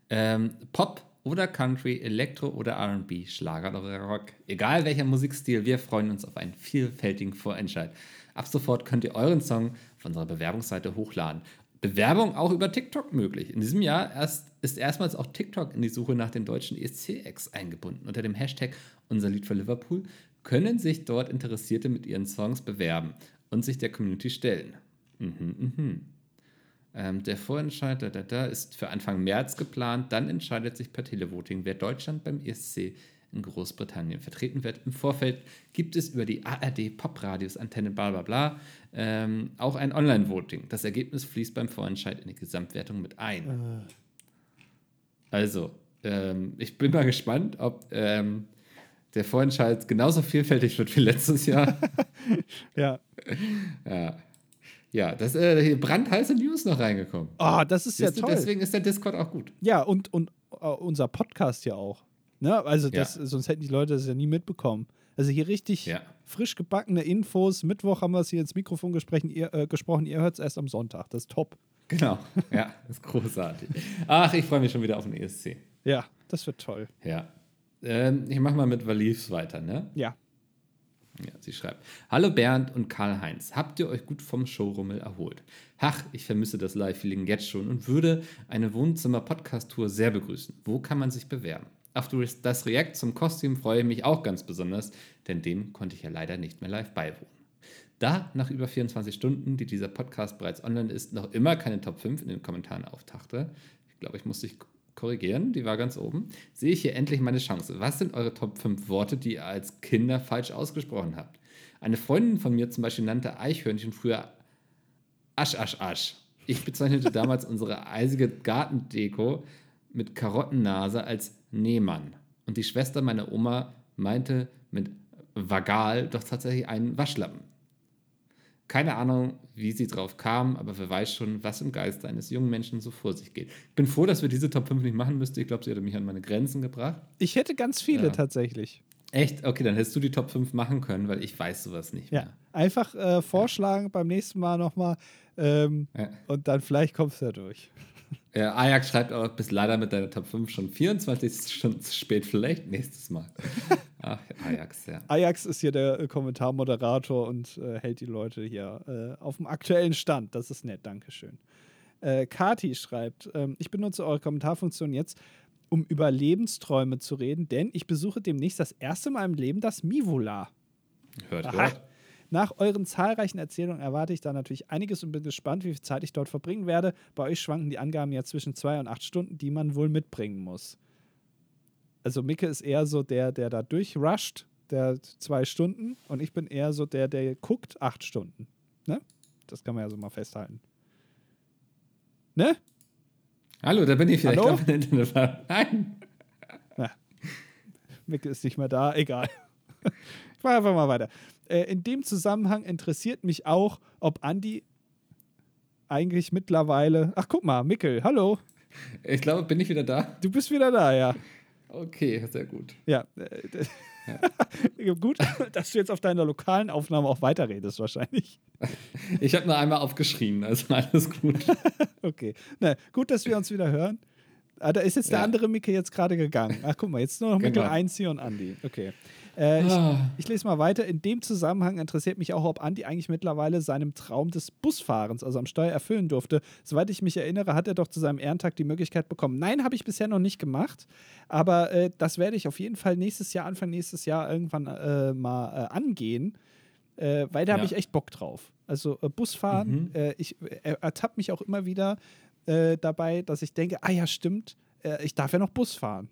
Ähm, Pop oder Country, Elektro oder RB, Schlager oder Rock. Egal welcher Musikstil, wir freuen uns auf einen vielfältigen Vorentscheid. Ab sofort könnt ihr euren Song auf unserer Bewerbungsseite hochladen. Bewerbung auch über TikTok möglich. In diesem Jahr erst, ist erstmals auch TikTok in die Suche nach den deutschen ESC-Acts eingebunden. Unter dem Hashtag Unser Lied für Liverpool können sich dort Interessierte mit ihren Songs bewerben und sich der Community stellen. Mhm, mhm. Ähm, der Vorentscheid da, da, da ist für Anfang März geplant. Dann entscheidet sich per Televoting, wer Deutschland beim ESC in Großbritannien vertreten wird. Im Vorfeld gibt es über die ARD Popradios Antenne bla bla bla ähm, auch ein Online-Voting. Das Ergebnis fließt beim Vorentscheid in die Gesamtwertung mit ein. Äh. Also, ähm, ich bin mal gespannt, ob ähm, der Vorentscheid genauso vielfältig wird wie letztes Jahr. ja. ja. Ja, das äh, hier brandheiße News noch reingekommen. Oh, das ist ja Siehst du, toll. Deswegen ist der Discord auch gut. Ja, und, und äh, unser Podcast ja auch. Ne? Also, das, Ja. sonst hätten die Leute das ja nie mitbekommen. Also hier richtig Ja. frisch gebackene Infos. Mittwoch haben wir es hier ins Mikrofon gesprochen. Ihr, äh, gesprochen. Ihr hört es erst am Sonntag. Das ist top. Genau. Ja, das ist großartig. Ach, ich freue mich schon wieder auf den ESC. Ja, das wird toll. Ja. Ähm, ich mache mal mit Valivs weiter, ne? Ja. Ja, sie schreibt: Hallo Bernd und Karl-Heinz, habt ihr euch gut vom Showrummel erholt? Ach, ich vermisse das Live-Feeling jetzt schon und würde eine Wohnzimmer-Podcast-Tour sehr begrüßen. Wo kann man sich bewerben? Auf das React zum Kostüm freue ich mich auch ganz besonders, denn dem konnte ich ja leider nicht mehr live beiwohnen. Da nach über 24 Stunden, die dieser Podcast bereits online ist, noch immer keine Top 5 in den Kommentaren auftauchte, ich glaube, ich muss dich korrigieren, die war ganz oben, sehe ich hier endlich meine Chance. Was sind eure Top 5 Worte, die ihr als Kinder falsch ausgesprochen habt? Eine Freundin von mir zum Beispiel nannte Eichhörnchen früher Asch, Asch, Asch. Ich bezeichnete damals unsere eisige Gartendeko mit Karottennase als Nähmann. Und die Schwester meiner Oma meinte mit Vagal doch tatsächlich einen Waschlappen. Keine Ahnung, wie sie drauf kam, aber wer weiß schon, was im Geiste eines jungen Menschen so vor sich geht. Ich bin froh, dass wir diese Top 5 nicht machen müssten. Ich glaube, sie hätte mich an meine Grenzen gebracht. Ich hätte ganz viele Ja. tatsächlich. Echt? Okay, dann hättest du die Top 5 machen können, weil ich weiß sowas nicht Ja. mehr. Einfach äh, vorschlagen beim nächsten Mal nochmal. Ähm, Ja. Und dann vielleicht kommst du ja durch. Äh, Ajax schreibt auch, bist leider mit deiner Top 5 schon 24 Stunden zu spät, vielleicht nächstes Mal. Ach, Ajax, ja. Ajax ist hier der äh, Kommentarmoderator und äh, hält die Leute hier äh, auf dem aktuellen Stand. Das ist nett, Dankeschön. Äh, Kati schreibt, ähm, ich benutze eure Kommentarfunktion jetzt, um über Lebensträume zu reden, denn ich besuche demnächst das erste Mal im Leben das Mivula. Hört, Aha. hört. Nach euren zahlreichen Erzählungen erwarte ich da natürlich einiges und bin gespannt, wie viel Zeit ich dort verbringen werde. Bei euch schwanken die Angaben ja zwischen zwei und acht Stunden, die man wohl mitbringen muss. Also Micke ist eher so der, der da durchrusht, der zwei Stunden, und ich bin eher so der, der guckt acht Stunden. Ne? Das kann man ja so mal festhalten. Ne? Hallo, da bin ich wieder. Hallo? Ich war. Nein. Micke ist nicht mehr da, egal. ich mache einfach mal weiter. Äh, in dem Zusammenhang interessiert mich auch, ob Andi eigentlich mittlerweile. Ach, guck mal, Mickel, hallo. Ich glaube, bin ich wieder da? Du bist wieder da, ja. Okay, sehr gut. Ja. äh, d- Gut, dass du jetzt auf deiner lokalen Aufnahme auch weiterredest, wahrscheinlich. Ich habe nur einmal aufgeschrien, also alles gut. Okay. Na, gut, dass wir uns wieder hören. Ah, da ist jetzt der Ja. andere Micke jetzt gerade gegangen. Ach, guck mal, jetzt nur noch Genau. 1 hier und Andi. Okay. Äh, ich, Ah. ich lese mal weiter. In dem Zusammenhang interessiert mich auch, ob Andi eigentlich mittlerweile seinem Traum des Busfahrens, also am Steuer, erfüllen durfte. Soweit ich mich erinnere, hat er doch zu seinem Ehrentag die Möglichkeit bekommen. Nein, habe ich bisher noch nicht gemacht, aber äh, das werde ich auf jeden Fall nächstes Jahr, Anfang nächstes Jahr irgendwann äh, mal äh, angehen, äh, weil da habe Ja. ich echt Bock drauf. Also äh, Busfahren, Mhm. äh, ich ertappe mich auch immer wieder äh, dabei, dass ich denke, ah ja, stimmt, äh, ich darf ja noch Bus fahren.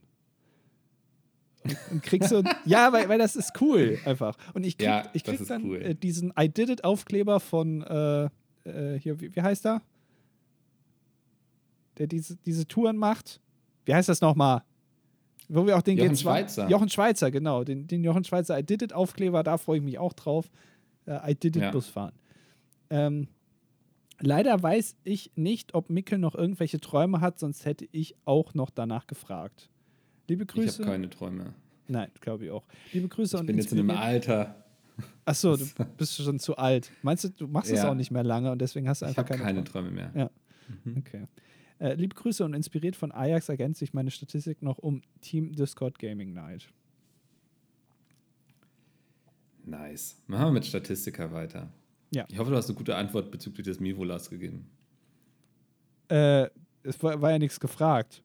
Und, krieg so, ja, weil, weil das ist cool einfach. Und ich krieg, Ja, ich krieg dann cool. äh, diesen I Did It Aufkleber von, äh, äh, hier, wie, wie heißt er? Der diese, diese Touren macht. Wie heißt das nochmal? Wo wir auch den Jochen G2 Schweizer. Jochen Schweizer, genau. Den, den Jochen Schweizer I Did It Aufkleber, da freue ich mich auch drauf. Äh, I Did It Ja. Busfahren. Ähm, leider weiß ich nicht, ob Mickel noch irgendwelche Träume hat, sonst hätte ich auch noch danach gefragt. Liebe Ich Grüße. habe keine Träume. Nein, glaube ich auch. Liebe Grüße Ich und bin jetzt in einem Alter. Achso, du bist schon zu alt. Meinst du, du machst es Ja. auch nicht mehr lange und deswegen hast du Ich einfach habe keine, keine Träume? Träume mehr. Ja. Mhm. Okay. Äh, liebe Grüße und inspiriert von Ajax ergänze ich meine Statistik noch um Team Discord Gaming Night. Nice. Machen wir mit Statistika weiter. Ja. Ich hoffe, du hast eine gute Antwort bezüglich des Mivolas gegeben. Äh, es war, war ja nichts gefragt.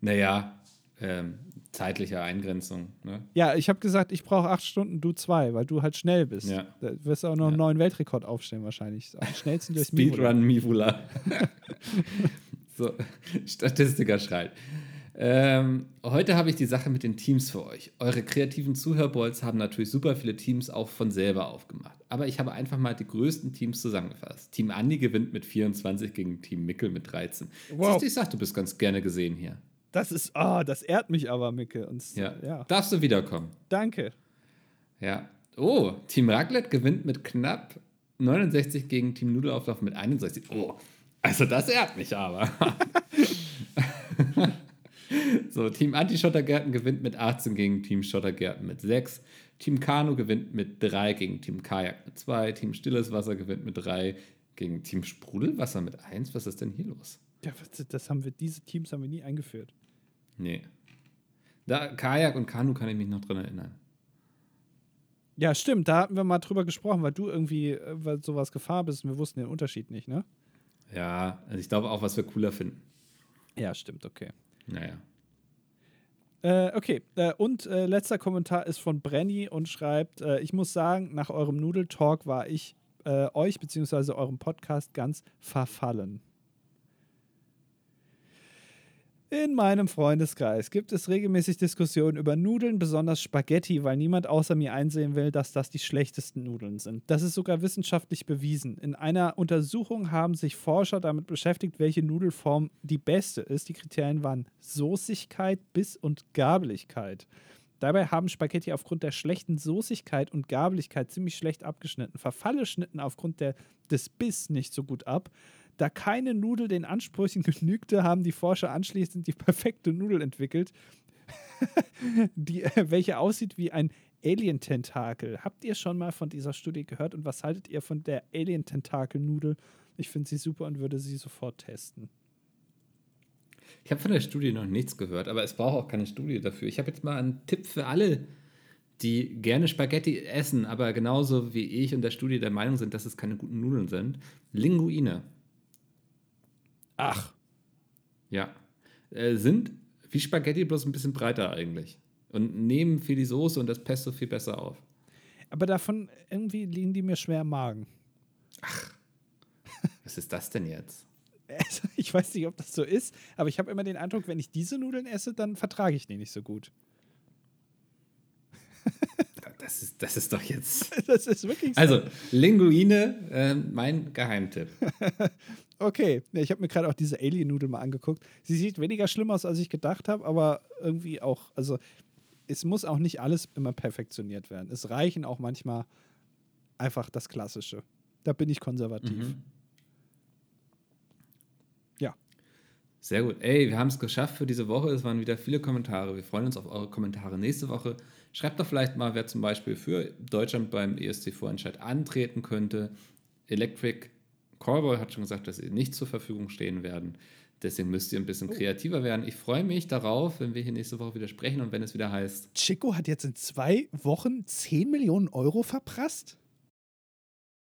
Naja, ähm, zeitliche Eingrenzung. Ne? Ja, ich habe gesagt, ich brauche acht Stunden, du zwei, weil du halt schnell bist. Ja. Da wirst du auch noch einen Ja. neuen Weltrekord aufstellen wahrscheinlich. Am schnellsten durchs. Speedrun Mivula. so, Statistiker schreit. Ähm, heute habe ich die Sache mit den Teams für euch. Eure kreativen Zuhörbolts haben natürlich super viele Teams auch von selber aufgemacht. Aber ich habe einfach mal die größten Teams zusammengefasst. Team Andi gewinnt mit 24 gegen Team Mickel mit 13. Wow. Siehst du, ich sag, du bist ganz gerne gesehen hier. Das ist, ah, das ehrt mich aber, Micke. Und, Ja. ja. Darfst du wiederkommen? Danke. Ja. Oh, Team Raclette gewinnt mit knapp 69 gegen Team Nudelauflauf mit 61. Oh, also das ehrt mich aber. so, Team Anti-Schottergärten gewinnt mit 18 gegen Team Schottergärten mit 6. Team Kanu gewinnt mit 3 gegen Team Kajak mit 2. Team Stilles Wasser gewinnt mit 3 gegen Team Sprudelwasser mit 1. Was ist denn hier los? Ja, das haben wir, diese Teams haben wir nie eingeführt. Nee. Da, Kajak und Kanu kann ich mich noch dran erinnern. Ja, stimmt, da hatten wir mal drüber gesprochen, weil du irgendwie äh, weil sowas Gefahr bist und wir wussten den Unterschied nicht, ne? Ja, also ich glaube auch, was wir cooler finden. Ja, stimmt, okay. Naja. Äh, okay, äh, und äh, letzter Kommentar ist von Brenny und schreibt: äh, Ich muss sagen, nach eurem Nudeltalk war ich äh, euch bzw. eurem Podcast ganz verfallen. In meinem Freundeskreis gibt es regelmäßig Diskussionen über Nudeln, besonders Spaghetti, weil niemand außer mir einsehen will, dass das die schlechtesten Nudeln sind. Das ist sogar wissenschaftlich bewiesen. In einer Untersuchung haben sich Forscher damit beschäftigt, welche Nudelform die beste ist. Die Kriterien waren Soßigkeit, Biss und Gabeligkeit. Dabei haben Spaghetti aufgrund der schlechten Soßigkeit und Gabeligkeit ziemlich schlecht abgeschnitten. Verfalle schnitten aufgrund der, des Biss nicht so gut ab. Da keine Nudel den Ansprüchen genügte, haben die Forscher anschließend die perfekte Nudel entwickelt, die, äh, welche aussieht wie ein Alien-Tentakel. Habt ihr schon mal von dieser Studie gehört und was haltet ihr von der Alien-Tentakel-Nudel? Ich finde sie super und würde sie sofort testen. Ich habe von der Studie noch nichts gehört, aber es braucht auch keine Studie dafür. Ich habe jetzt mal einen Tipp für alle, die gerne Spaghetti essen, aber genauso wie ich und der Studie der Meinung sind, dass es keine guten Nudeln sind. Linguine. Ach. Ja. Äh, sind wie Spaghetti bloß ein bisschen breiter eigentlich. Und nehmen für die Soße und das Pesto viel besser auf. Aber davon irgendwie liegen die mir schwer im Magen. Ach. Was ist das denn jetzt? Ich weiß nicht, ob das so ist, aber ich habe immer den Eindruck, wenn ich diese Nudeln esse, dann vertrage ich die nicht so gut. Das ist, das ist doch jetzt. Das ist wirklich so. Also, Linguine, äh, mein Geheimtipp. okay, ja, ich habe mir gerade auch diese Alien-Nudel mal angeguckt. Sie sieht weniger schlimm aus, als ich gedacht habe, aber irgendwie auch, also es muss auch nicht alles immer perfektioniert werden. Es reichen auch manchmal einfach das Klassische. Da bin ich konservativ. Mhm. Ja. Sehr gut. Ey, wir haben es geschafft für diese Woche. Es waren wieder viele Kommentare. Wir freuen uns auf eure Kommentare nächste Woche. Schreibt doch vielleicht mal, wer zum Beispiel für Deutschland beim ESC-Vorentscheid antreten könnte. Electric Callboy hat schon gesagt, dass sie nicht zur Verfügung stehen werden. Deswegen müsst ihr ein bisschen kreativer werden. Ich freue mich darauf, wenn wir hier nächste Woche wieder sprechen und wenn es wieder heißt. Chico hat jetzt in zwei Wochen 10 Millionen Euro verprasst?